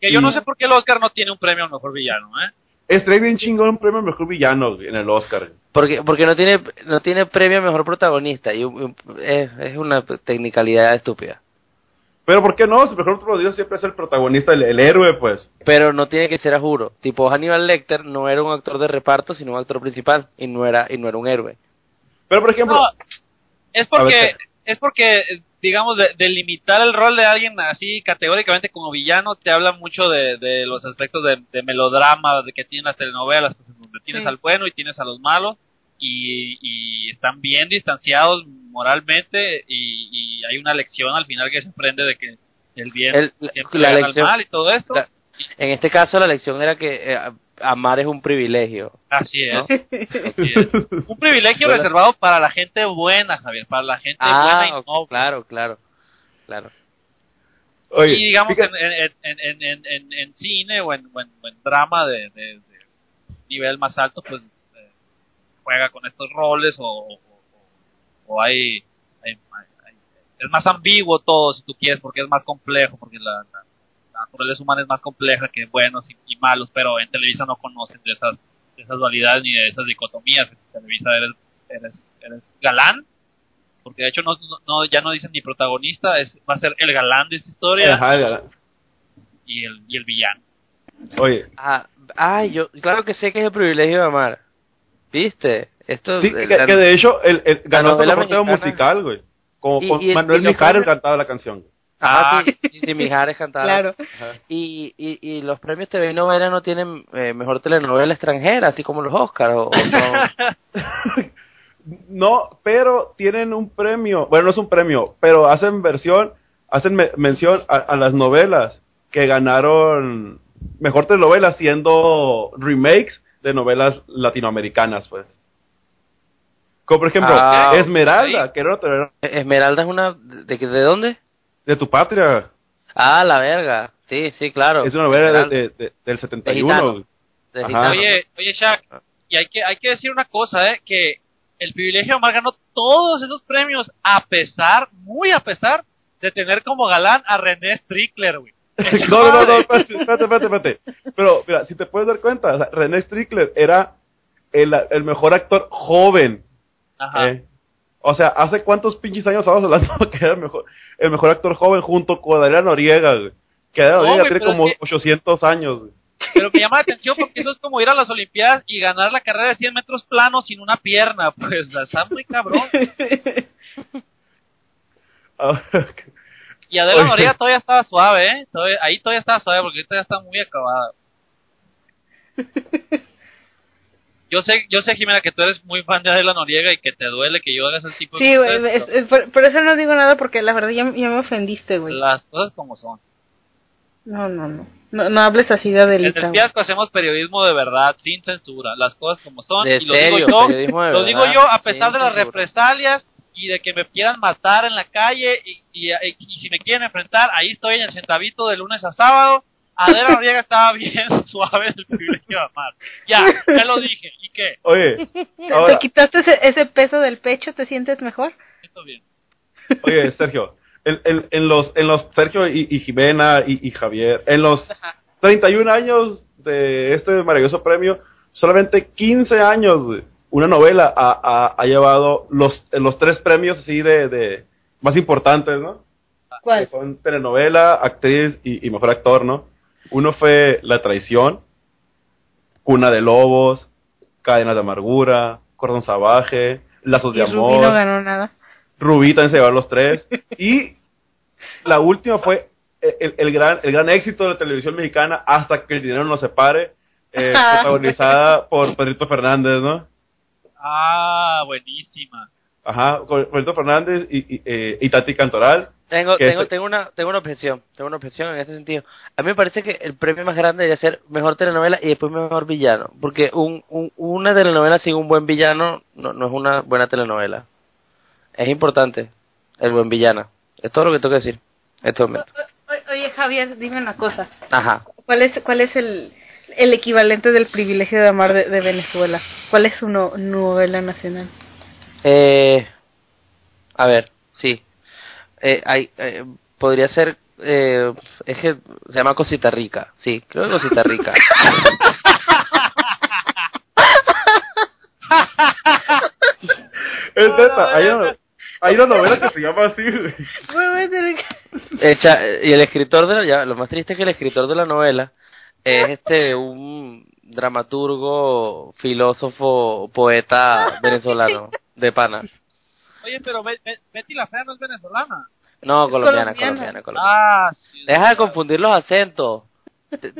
Que yo no sé por qué el Oscar no tiene un premio al mejor villano, ¿eh? Estaría bien chingón un premio al mejor villano en el Oscar. Porque, porque no tiene, no tiene premio a mejor protagonista. Y un- un- es, es una tecnicalidad estúpida. Pero ¿por qué no? Si mejor protagonista siempre es el protagonista, el, el héroe, pues. Pero no tiene que ser a juro. Tipo, Hannibal Lecter no era un actor de reparto, sino un actor principal. Y no era, y no era un héroe. Pero, por ejemplo, No, es porque, es porque, digamos, de, delimitar el rol de alguien así categóricamente como villano te habla mucho de, de los aspectos de, de melodrama de que tienen las telenovelas, pues, donde tienes Sí. al bueno y tienes a los malos y, y están bien distanciados moralmente y, y hay una lección al final que se aprende de que el bien El- la- siempre la gana al lección- mal y todo esto. la- En este caso, la lección era que eh, amar es un privilegio. Así es. ¿no? Así es. Un privilegio ¿Verdad? reservado para la gente buena, Javier, para la gente buena Ah, y ok, noble. claro, claro, claro. oye, y digamos fíjate- en, en, en, en, en, en- en cine o en, o drama de, de- de nivel más alto pues eh, juega con estos roles o, o, o hay, hay- hay- es más ambiguo todo si tú quieres porque es más complejo porque la, la- la naturaleza humana es más compleja que buenos y, y malos pero en Televisa no conocen de esas de esas dualidades ni de esas dicotomías en Televisa eres eres, eres galán porque de hecho no, no, ya no dicen ni protagonista es va a ser el galán de esa historia Ajá, y el, y el villano. oye, Ah, ay, yo, claro que sé que es el privilegio de amar. ¿Viste? Esto sí, que, la- que de hecho el, el- ganó tema mexicana. musical, güey. Como Y- con y el- Manuel y Mijares cantaba la canción. Ah, Ah. sí, Mijares cantaba. Claro. Y, y, y los premios TV y novela no tienen eh, mejor telenovela extranjera, así como los Oscars. O, o son- No, pero tienen un premio. Bueno, no es un premio, pero hacen versión, hacen me- mención a, a las novelas que ganaron mejor telenovela siendo remakes de novelas latinoamericanas, pues. Como por ejemplo, Ah, Esmeralda, que era una telenovela Esmeralda es una... ¿De, de, de dónde? de tu patria. Ah, La Verga. Sí, sí, claro. Es una novela de- de- de- del De 71. gitano. güey. De. Oye, oye, Shaq, y hay que, hay que decir una cosa, ¿eh? Que el privilegio de Omar ganó todos esos premios a pesar, muy a pesar, de tener como galán a René Strickler, güey. No, no, no, no, espérate, espérate, espérate, espérate. Pero, mira, si te puedes dar cuenta, o sea, René Strickler era el, el mejor actor joven. Ajá. ¿eh? O sea, ¿hace cuántos pinches años estamos hablando que era el mejor, el mejor actor joven junto con Adrián Noriega? güey? Que No, Noriega güey, tiene es como que- 800 años. güey. Pero me llama la atención porque eso es como ir a las Olimpiadas y ganar la carrera de 100 metros planos sin una pierna. Pues está muy cabrón. Ah, Y Adela. Noriega todavía estaba suave, ¿eh? Todavía- ahí todavía estaba suave porque ahorita ya está muy acabada. Yo sé, yo sé, Jimena, que tú eres muy fan de Adela Noriega y que te duele que yo haga ese tipo de Sí, cosas. güey, es- por, por eso no digo nada porque la verdad ya, ya me ofendiste, güey. Las cosas como son. No, no, no. No, no hables así de En Adelita. el güey. fiasco hacemos periodismo de verdad, sin censura. Las cosas como son. De y lo serio, digo yo, periodismo de lo digo verdad, yo a pesar de las censura. represalias y de que me quieran matar en la calle y, y- y si me quieren enfrentar, ahí estoy en el centavito de lunes a sábado. Adela Noriega estaba bien suave en el privilegio de amar. Ya, ya lo dije. ¿Y qué? Oye, ¿Te, te ahora, quitaste ese, ese peso del pecho? ¿Te sientes mejor? Esto bien. oye, Sergio, en, en, en los, en los, Sergio y, y Jimena y, y Javier, en los 31 años de este maravilloso premio, solamente 15 años, una novela ha, ha, ha llevado los, los tres premios así de, de más importantes, ¿no? que ¿Cuál? son telenovela, actriz y, y mejor actor, ¿no? Uno fue La Traición, Cuna de Lobos, Cadenas de Amargura, Cordón Salvaje, Lazos Y de Rubí Amor, no ganó nada. Rubí también se llevó los tres. Y la última fue el, el gran, el gran éxito de la televisión mexicana hasta que el dinero nos separe, eh, protagonizada por Pedrito Fernández, ¿no? Ah, buenísima. Ajá, con Pedrito Fernández y, y, eh, y Tati Cantoral. Tengo, tengo, tengo, una, tengo una objeción, tengo una objeción en ese sentido. A mí me parece que el premio más grande debería ser mejor telenovela y después mejor villano. Porque un, un- una telenovela sin un buen villano no, no es una buena telenovela. Es importante el buen villano. Es todo lo que tengo que decir. en este momento. O- o- Oye, Javier, dime una cosa. Ajá. ¿Cuál es, cuál es el, el equivalente del privilegio de amar de, de Venezuela? ¿Cuál es su no- novela nacional? Eh, a ver, sí. Eh, hay, eh, podría ser. Eh, es que se llama Cosita Rica. Sí, creo que Cosita Rica. Es hay una, hay una novela que se llama así, y el escritor de la, ya, lo más triste es que el escritor de la novela es este un dramaturgo, filósofo, poeta venezolano de pana. Oye, pero Be- Be- Betty la Fea no es venezolana. No, colombiana, Colombiana. colombiana, colombiana. Ah, sí. Deja de confundir los acentos.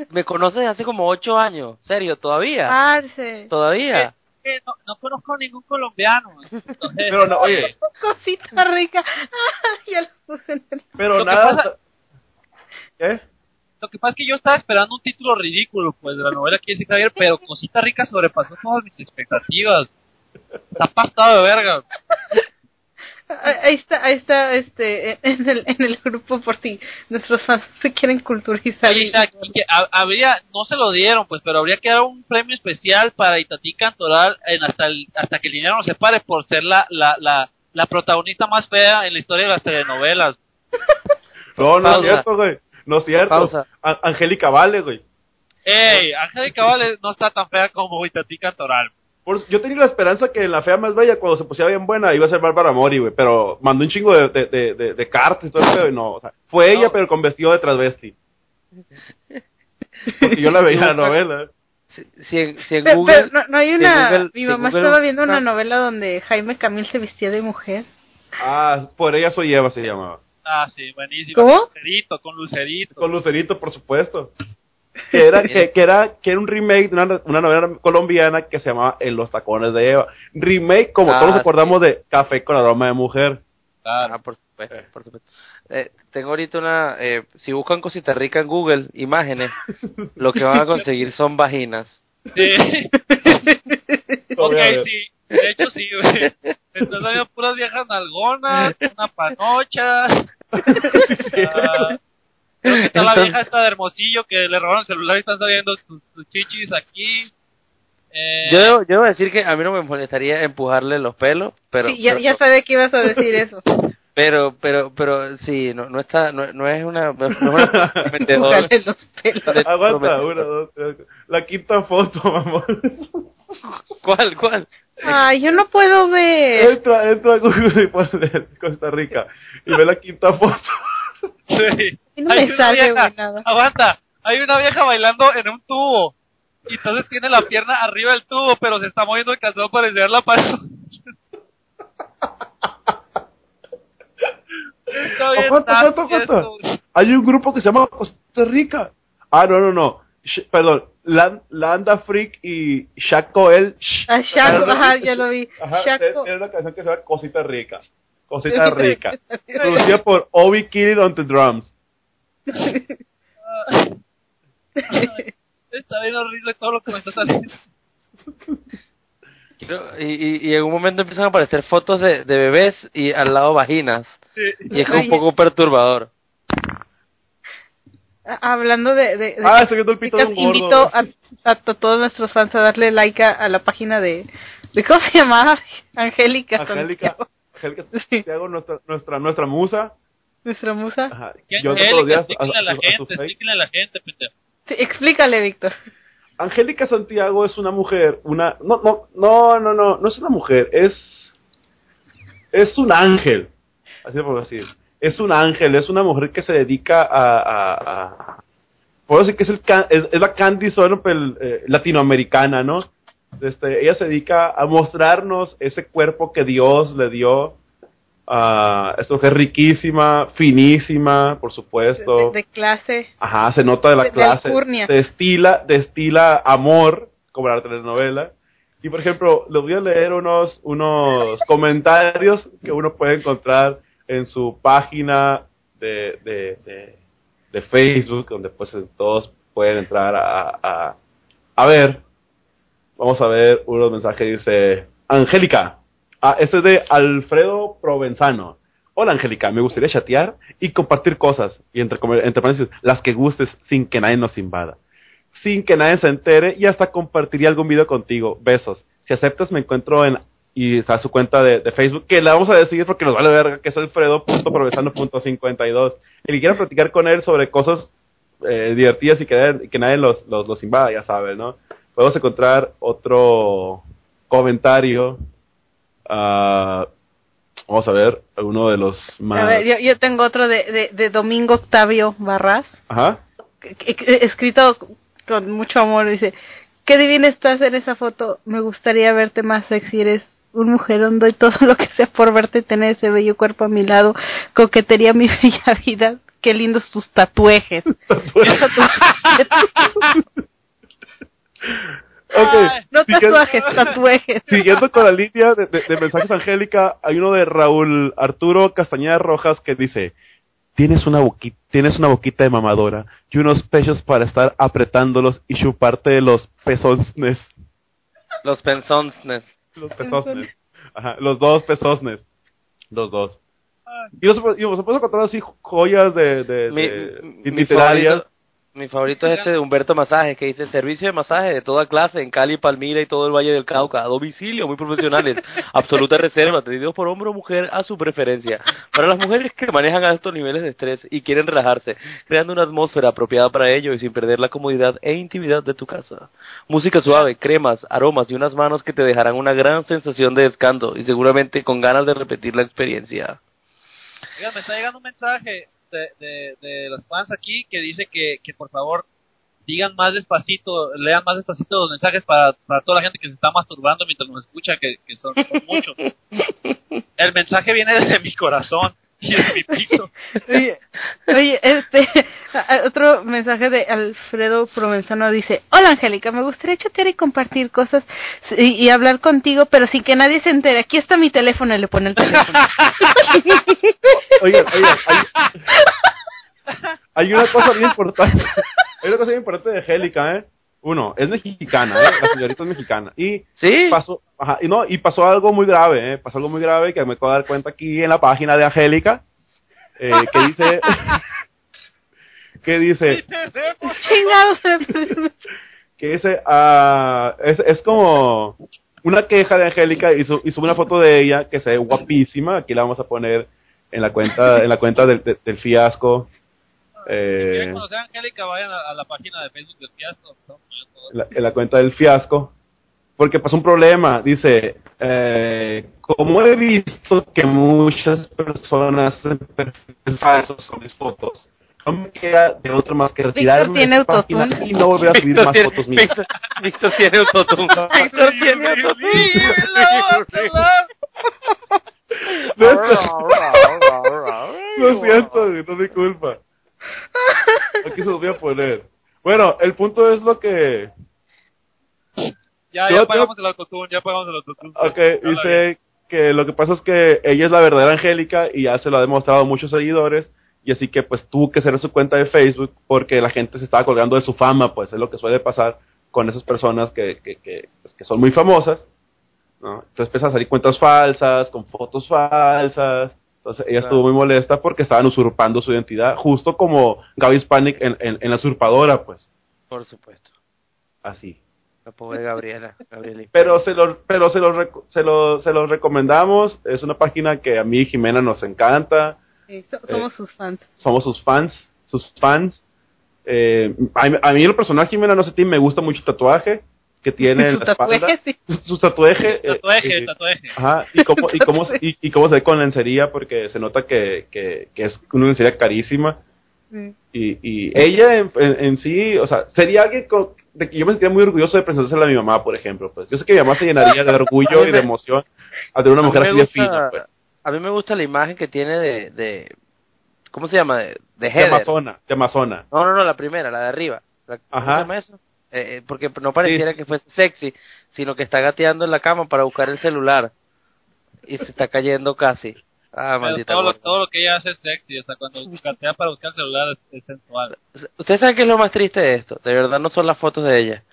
Me conoces hace como ocho años, serio, todavía, Parce. todavía. Eh, no, no conozco ningún colombiano. Entonces, Pero no, oye, Cosita rica. Ah, ya lo puse en el... pero Lo que nada. pasa- ¿Qué? Lo que pasa es que yo estaba esperando un título ridículo, pues, de la novela que dice Javier, pero Cosita Rica sobrepasó todas mis expectativas. Está pastado de verga. Ah, Ahí está, ahí está, este, en el, en el grupo por si nuestros fans se quieren culturizar. Oye, Isaac, que ha- habría, no se lo dieron, pues, pero habría que dar un premio especial para Itatí Cantoral en hasta, el, hasta que el dinero nos separe por ser la, la, la, la protagonista más fea en la historia de las telenovelas. No, no Pausa. es cierto, güey. No es cierto. Pausa. A- Angélica Vale, güey. Ey, Angélica Vale no está tan fea como Itatí Cantoral. Por- yo tenía la esperanza que en la fea más bella, cuando se pusiera bien buena, iba a ser Bárbara Mori, güey. Pero mandó un chingo de, de, de, de, de cartas y todo eso, y no. O sea, fue ella, No. pero con vestido de transvesti. Porque yo la veía en la novela. Si, si en, si en Pero, Google, pero no, no hay una... Google- mi mamá Google estaba viendo una novela donde Jaime Camil se vestía de mujer. Ah, por ella soy Eva, se llamaba. Ah, sí, buenísimo. ¿Cómo? Con Lucerito, con Lucerito. Con Lucerito, por supuesto. Que era, que, que era, que era un remake de una, una novela colombiana que se llamaba En los tacones de Eva. Remake, como Ah, todos nos acordamos de Café con aroma de mujer. Claro. Ah, por supuesto, por supuesto. Eh, tengo ahorita una, eh, si buscan Cosita Rica en Google, imágenes, lo que van a conseguir son vaginas. Sí. Ok, sí. De hecho, sí, güey. Están saliendo puras viejas nalgonas, una panocha. Ah, creo que está la vieja esta de Hermosillo que le robaron el celular y están saliendo sus, sus chichis aquí. Eh, Yo debo, yo debo decir que a mí no me molestaría empujarle los pelos, pero sí, ya, pero, ya sabía que ibas a decir eso. pero pero pero sí, no, no está no, no es una no es una los pelos. Aguanta, una, dos, tres. La quinta foto, mamón. ¿Cuál cuál? Ay, yo no puedo ver. Entra, entra a Google y ponle Costa Rica. Y ve la quinta foto. sí. No Hay me una sale, vieja-. Aguanta, hay una vieja bailando en un tubo. Y entonces tiene la pierna arriba del tubo, pero se está moviendo el calzón para enseñar la Aguanta, aguanta, aguanta. Hay un grupo que se llama Costa Rica. Ah, no, no, no. Sh- perdón. Lan- Landa Freak y Shaco El. Ah, Shaco, Ah, ajá, ya lo vi. Ajá, Shaco. tiene una canción que se llama Cosita Rica. Cosita Rica. Producida por Obi Killing on the Drums. Está bien horrible todo lo que me está saliendo. Y, y, y en un momento empiezan a aparecer fotos de, de bebés y al lado vaginas y es como un poco perturbador. Ah, Hablando de, de, de Ah, estoy viendo el pito de un gordo. invito a, a, a todos nuestros fans a darle like a, a la página de, de ¿cómo se llamaba? Angélica Angélica, Santiago, Angélica Sí. Santiago, nuestra, nuestra, nuestra musa. Nuestra musa. Ajá. ¿Qué Yo entro todos los Angélica? días a, Explíquenle a la a a gente, face. explíquenle a la gente. Sí, explícale, Víctor. Angélica Santiago es una mujer, una no no no no no no es una mujer, es es un ángel, así por decir. es un ángel, es una mujer que se dedica a... a, a- puedo decir que es, el, can- es, es la Candy eh, latinoamericana, ¿no? Este, ella se dedica a mostrarnos ese cuerpo que Dios le dio. A esta mujer riquísima, finísima, por De, supuesto. de clase. Ajá, se nota de la de- de clase. alcurnia. Destila, destila amor, como la telenovela. Y por ejemplo, les voy a leer unos, unos comentarios que uno puede encontrar en su página de, de, de, de Facebook, donde pues todos pueden entrar a, a, a ver. Vamos a ver unos mensajes. Dice, Angélica. Ah, este es de Alfredo Provenzano. Hola Angélica, me gustaría chatear y compartir cosas, y entre, entre paréntesis, las que gustes sin que nadie nos invada. Sin que nadie se entere y hasta compartiría algún video contigo. Besos. Si aceptas, me encuentro en. Y está su cuenta de, de Facebook, que la vamos a decir porque nos vale verga, que es alfredo.provenzano.52. Y que quiera platicar con él sobre cosas eh, divertidas y que, que nadie los, los, los invada, ya saben, ¿no? Podemos encontrar otro comentario. Ah, vamos a ver, uno de los más. A ver, yo, yo tengo otro de, de, de Domingo Octavio Barras, Ajá. escrito con mucho amor. Dice: Qué divina estás en esa foto. Me gustaría verte más sexy. Eres un mujerón. Doy todo lo que sea por verte tener ese bello cuerpo a mi lado. Coquetería mi bella vida. Qué lindos tus tatuajes. Ok, no siguiendo- tatuajes, tatuajes. Siguiendo con la línea de, de- de mensajes Angélica, hay uno de Raúl Arturo Castañeda Rojas que dice, tienes una, boquita, tienes una boquita de mamadora y unos pechos para estar apretándolos y chuparte de los pezones. Los pensones. Los pezones. Ajá, los dos pezones. Los dos. Y nos, y nos puedo contar así joyas de, de, Mi, de- mi- mi literarias. favorito, mi favorito es este de Humberto Masajes, que dice servicio de masaje de toda clase en Cali, Palmira y todo el Valle del Cauca, a domicilio, muy profesionales, absoluta reserva, atendidos por hombre o mujer a su preferencia. Para las mujeres que manejan altos niveles de estrés y quieren relajarse, creando una atmósfera apropiada para ello y sin perder la comodidad e intimidad de tu casa. Música suave, cremas, aromas y unas manos que te dejarán una gran sensación de descanso y seguramente con ganas de repetir la experiencia. Me está llegando un mensaje de, de, de los fans aquí que dice que, que por favor digan más despacito, lean más despacito los mensajes para, para toda la gente que se está masturbando mientras nos escucha, que, que son, son muchos. El mensaje viene desde mi corazón y mi pito. Oye, oye, este, otro mensaje de Alfredo Provenzano dice, hola Angélica, me gustaría chatear y compartir cosas y, y hablar contigo, pero sin que nadie se entere. Aquí está mi teléfono y le pone el teléfono. Oigan, oigan, hay, hay una cosa bien importante. Hay una cosa bien importante de Angélica, ¿eh? Uno, es mexicana, ¿eh? La señorita es mexicana. Y ¿Sí? pasó, ajá, y no, y pasó algo muy grave, ¿eh? Pasó algo muy grave que me acabo de dar cuenta aquí en la página de Angélica, eh, que dice, que dice, Chingados. que dice, ah, es, es como una queja de Angélica y su- y sube una foto de ella que se ve guapísima, aquí la vamos a poner en la cuenta, en la cuenta del, del- del fiasco. Si Eh, quieren conocer a Angélica, vayan a, a la página de Facebook del Fiasco. en la, en la cuenta del fiasco, porque pasó un problema. Dice, eh, como he visto que muchas personas hacen perfiles falsos con mis fotos, no me queda de otra más que retirarme de página autotune. y no volver a subir Víctor más tiene- fotos mías. Víctor, Víctor tiene autotune. Víctor tiene autotune. No, Lo siento, no es mi culpa. Aquí se los voy a poner. Bueno, el punto es lo que... Ya, Yo- ya pagamos el autotune, ya pagamos el autotune. Ok, dice que lo que pasa es que ella es la verdadera Angélica y ya se lo ha demostrado a muchos seguidores y así que pues tuvo que cerrar su cuenta de Facebook porque la gente se estaba colgando de su fama, pues es lo que suele pasar con esas personas que, que, que, pues, que son muy famosas, ¿no? Entonces empiezan a salir cuentas falsas, con fotos falsas, entonces ella estuvo muy molesta porque estaban usurpando su identidad, justo como Gaby Spanik en, en, en La Usurpadora, pues, Por supuesto. así. La pobre Gabriela. Gabriela. Pero se los pero se los rec- se lo, se los recomendamos, es una página que a mí y Jimena nos encanta, Sí, so- somos sus fans. somos sus fans, sus fans. Eh, a, mí- a mí en lo personal, Jimena, no sé, ti me gusta mucho el tatuaje. Que tiene en Su la espalda. tatuaje, sí. Su, su tatuaje. eh, Tatuaje, eh, tatuaje. Ajá, y cómo, y, cómo, y, y cómo se ve con lencería, porque se nota que, que, que es una lencería carísima. Y, y ella en, en- en sí, o sea, sería alguien con- de que yo me sentiría muy orgulloso de presentársela a mi mamá, por ejemplo. pues Yo sé que mi mamá se llenaría de orgullo y de emoción al tener una mujer así de fina, pues. A mí me gusta la imagen que tiene de, de ¿cómo se llama? De, de De. Amazona, de Amazona. No, no, no, la primera, la de arriba. La- ¿Cómo Ajá. se llama eso? Eh, eh, porque no pareciera Sí. que fuese sexy, sino que está gateando en la cama para buscar el celular y se está cayendo casi. Ah, Pero maldita todo, lo, gorda. todo lo que ella hace es sexy, sea, cuando gatea para buscar el celular es, es sensual. Ustedes saben qué es lo más triste de esto. De verdad no son las fotos de ella.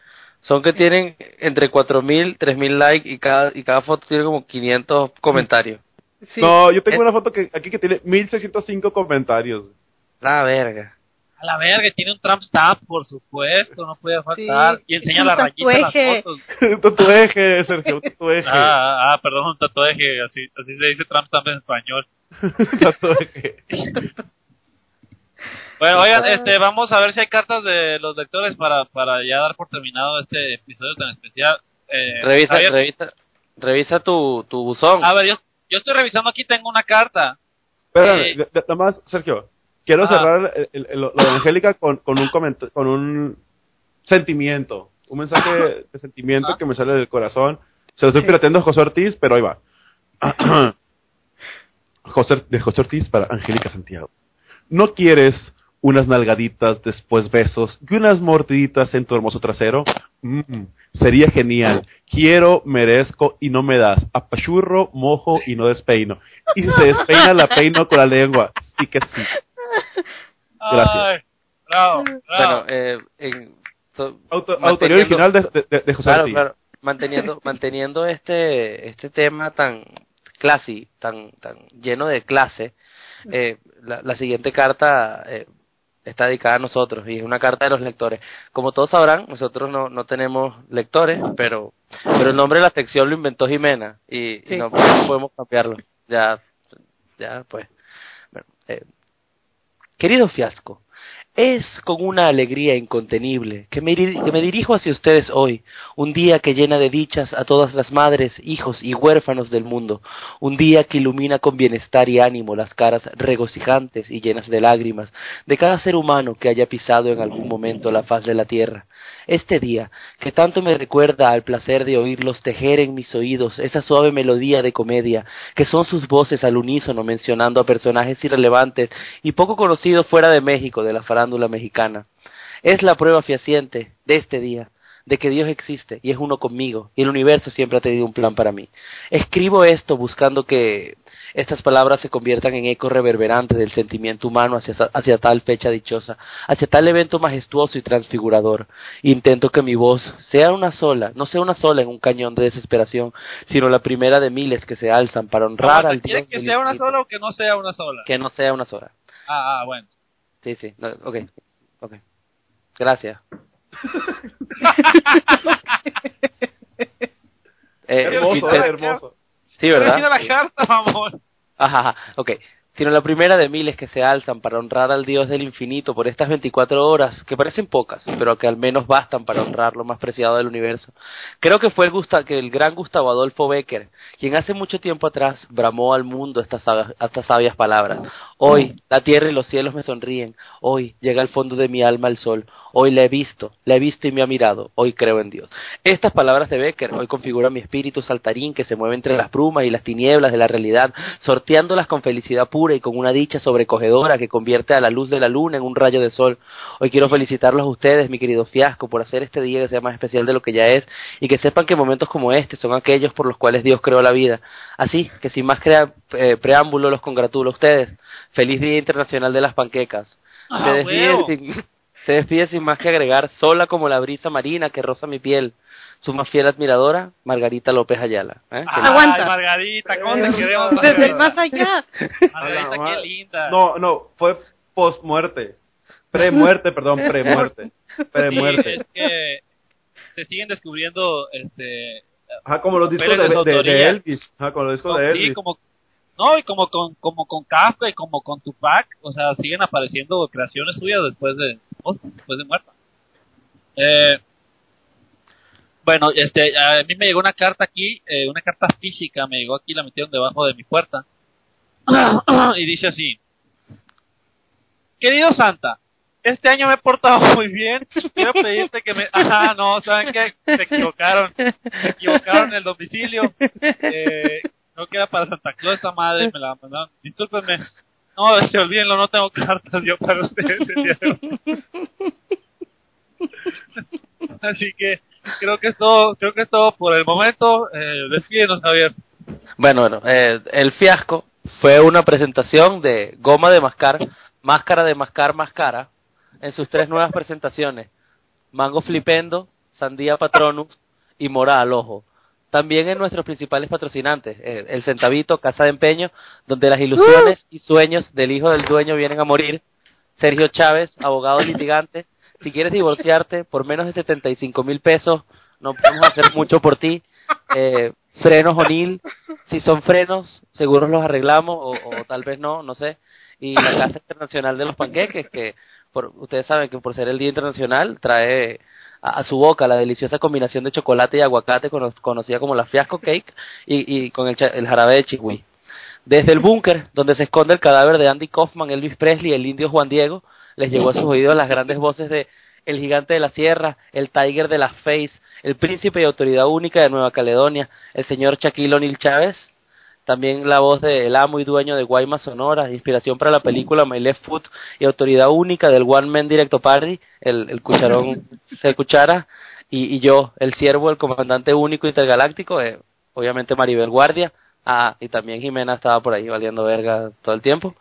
Son que tienen entre 4.000, 3.000 likes y cada, y cada foto tiene como 500 comentarios. Sí. No, yo tengo una foto que aquí que tiene 1605 comentarios. La verga. A la verga, tiene un Trump stamp, por supuesto, no puede faltar. Sí, y enseña la rayita en las fotos. un tatuaje, Sergio, un tatuaje. Ah, ah, ah, perdón, un tatuaje, así, así se dice Trump stamp en español. Un tatuaje. Bueno, oigan, este, vamos a ver si hay cartas de los lectores para, para ya dar por terminado este episodio tan especial. Eh, Revisa, Javier, revisa, revisa tu, tu buzón. A ver, yo, yo estoy revisando aquí, tengo una carta. Espérame, Eh. nada más, Sergio. Quiero Ah. cerrar el- el- el- lo de Angélica con, con un comenta- con un sentimiento. Un mensaje de sentimiento Ah. que me sale del corazón. Se lo estoy pirateando a José Ortiz, pero ahí va. José, de José Ortiz para Angélica Santiago. ¿No quieres unas nalgaditas, después besos y unas mordiditas en tu hermoso trasero? Mm, sería genial. Quiero, merezco y no me das. Apachurro, mojo y no despeino. Y si se despeina, la peino con la lengua. Sí que sí. Gracias. Bravo, bravo. Bueno, eh, en, so- Auto- manteniendo- autoría original de, de- de- de José Claro, Ortiz. claro. Manteniendo, manteniendo este, este tema tan classy, tan, tan lleno de clase, eh, la, la siguiente carta eh, está dedicada a nosotros y es una carta de los lectores. Como todos sabrán, nosotros no, no tenemos lectores, pero, pero el nombre de la sección lo inventó Jimena y, y Sí. no, no podemos cambiarlo. Ya, ya, pues. Bueno, eh, querido fiasco, es con una alegría incontenible que me, dirijo hacia ustedes hoy, un día que llena de dichas a todas las madres, hijos y huérfanos del mundo, un día que ilumina con bienestar y ánimo las caras regocijantes y llenas de lágrimas de cada ser humano que haya pisado en algún momento la faz de la tierra. Este día, que tanto me recuerda al placer de oírlos tejer en mis oídos esa suave melodía de comedia, que son sus voces al unísono mencionando a personajes irrelevantes y poco conocidos fuera de México, de la farándula mexicana. Es la prueba fehaciente de este día, de que Dios existe y es uno conmigo, y el universo siempre ha tenido un plan para mí. Escribo esto buscando que estas palabras se conviertan en eco reverberante del sentimiento humano hacia, hacia tal fecha dichosa, hacia tal evento majestuoso y transfigurador. Intento que mi voz sea una sola, no sea una sola en un cañón de desesperación, sino la primera de miles que se alzan para honrar al ¿Quieres Dios que del sea una sola o que no sea una sola? Que no sea una sola. Ah, ah, bueno. Sí, sí, no, ok, ok. Gracias. Eh, Hermoso, ¿eh? hermoso. Sí, ¿verdad? Mira la carta, mamón. Ajá, ajá, ok. Sino la primera de miles que se alzan para honrar al Dios del infinito por estas 24 horas, que parecen pocas, pero que al menos bastan para honrar lo más preciado del universo. Creo que fue el, que el gran Gustavo Adolfo Becker, quien hace mucho tiempo atrás bramó al mundo estas, estas sabias palabras. Hoy la tierra y los cielos me sonríen, hoy llega al fondo de mi alma el sol, hoy la he visto, la he visto y me ha mirado, hoy creo en Dios. Estas palabras de Becker hoy configuran mi espíritu saltarín que se mueve entre las brumas y las tinieblas de la realidad, sorteándolas con felicidad pura y con una dicha sobrecogedora que convierte a la luz de la luna en un rayo de sol. Hoy quiero felicitarlos a ustedes, mi querido Fiasco, por hacer este día que sea más especial de lo que ya es y que sepan que momentos como este son aquellos por los cuales Dios creó la vida. Así que sin más crea- eh, preámbulo los congratulo a ustedes. Feliz Día Internacional de las Panquecas. Ah, se despide sin más que agregar, sola como la brisa marina que roza mi piel. Su más fiel admiradora, Margarita López Ayala. ¿eh? Ay, Aguanta. Margarita, ¿cómo te queremos? Desde el más allá. Margarita, qué linda. No, no, fue post-muerte. Pre-muerte, perdón, pre-muerte. Sí, Pre-muerte. es que se siguen descubriendo este Ajá, como los discos de, de. Elvis. Ajá, como los discos de sí, Elvis. como no y como con como con Kafka y como con Tupac o sea siguen apareciendo creaciones suyas después de después de muerta eh, Bueno, este, a mí me llegó una carta aquí, eh, una carta física, me llegó aquí, la metieron debajo de mi puerta. y dice así. Querido Santa, este año me he portado muy bien. Quiero pedirte que me... Ajá, no, ¿saben qué? Se equivocaron. Se equivocaron en el domicilio. Eh, no queda para Santa Claus esta madre, me la mandaron. Discúlpenme. No, se olvídenlo, no tengo cartas yo para ustedes. el día de hoy. Así que creo que es todo, creo que es todo por el momento. Eh, despídenos, Javier. Bueno, bueno, eh, el fiasco fue una presentación de goma de mascar, máscara de mascar máscara, en sus tres nuevas presentaciones, Mango Flipendo, Sandía Patronus y Mora al Ojo. También en nuestros principales patrocinantes, eh, el Centavito, Casa de Empeño, donde las ilusiones y sueños del hijo del dueño vienen a morir. Sergio Chávez, abogado litigante. Si quieres divorciarte por menos de 75 mil pesos, no podemos hacer mucho por ti. Eh, frenos O'Neill, si son frenos, seguros los arreglamos o, o tal vez no, no sé. Y la Casa Internacional de los Panqueques, que por, ustedes saben que por ser el Día Internacional trae a, su boca la deliciosa combinación de chocolate y aguacate cono- conocida como la fiasco cake y, con el, el jarabe de chihui. Desde el búnker, donde se esconde el cadáver de Andy Kaufman, Elvis Presley y el indio Juan Diego, les llegó a sus oídos las grandes voces de El Gigante de la Sierra, el Tiger de las Face, el Príncipe y Autoridad Única de Nueva Caledonia, el señor Shaquille O'Neal Chávez, también la voz del amo y dueño de Guaymas Sonora, inspiración para la película My Left Foot y autoridad única del One Man Directo Party, el, el cucharón de cuchara, y, y yo, el siervo, el comandante único intergaláctico, eh, obviamente Maribel Guardia, ah, y también Jimena estaba por ahí valiendo verga todo el tiempo.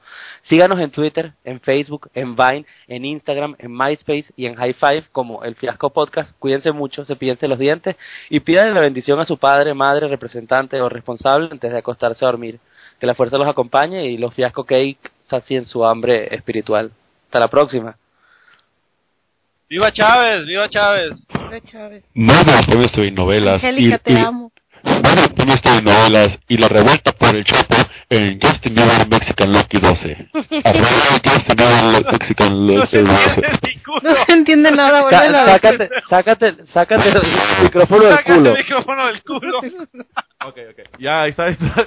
Síganos en Twitter, en Facebook, en Vine, en Instagram, en MySpace y en High Five como El Fiasco Podcast. Cuídense mucho, se los dientes y pídanle la bendición a su padre, madre, representante o responsable antes de acostarse a dormir. Que la fuerza los acompañe y los Fiasco Cake sacien su hambre espiritual. Hasta la próxima. ¡Viva Chávez! ¡Viva Chávez! Hola, Chávez. Premios de novelas y, Angélica, te y amo. Nuevos premios de novelas y la revuelta por el Chapo en Justin Bieber Mexican Lucky 12. Arroba Justin Bieber Mexican Lucky 12. No se entiende nada, a sácate, sácate, sácate el micrófono del Sácate culo. el micrófono del culo. Ok, ok. Ya, ahí está, ahí está.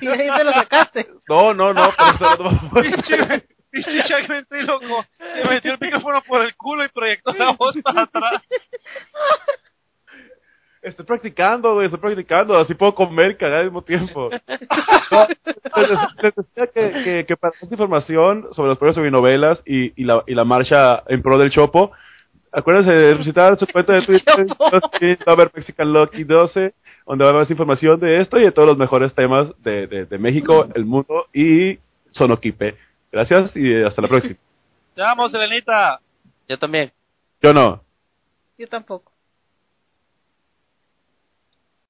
Y ahí te lo sacaste. No, no, no, pero Pinche, pinche ventríloco. Se metió el micrófono por el culo y proyectó la voz para atrás. Estoy practicando, güey, estoy practicando. Así puedo comer y cagar al mismo tiempo. Les, les decía que, que, que para más información sobre los premios de novelas y, y, la, y la marcha en pro del Chopo, acuérdense de visitar su cuenta de Twitter, Lover Mexican Lucky 12, donde va a haber más información de esto y de todos los mejores temas de, de, de México, el mundo y Sonoquipe. Gracias y hasta la próxima. Te amo, Selenita. Yo también. Yo no. Yo tampoco.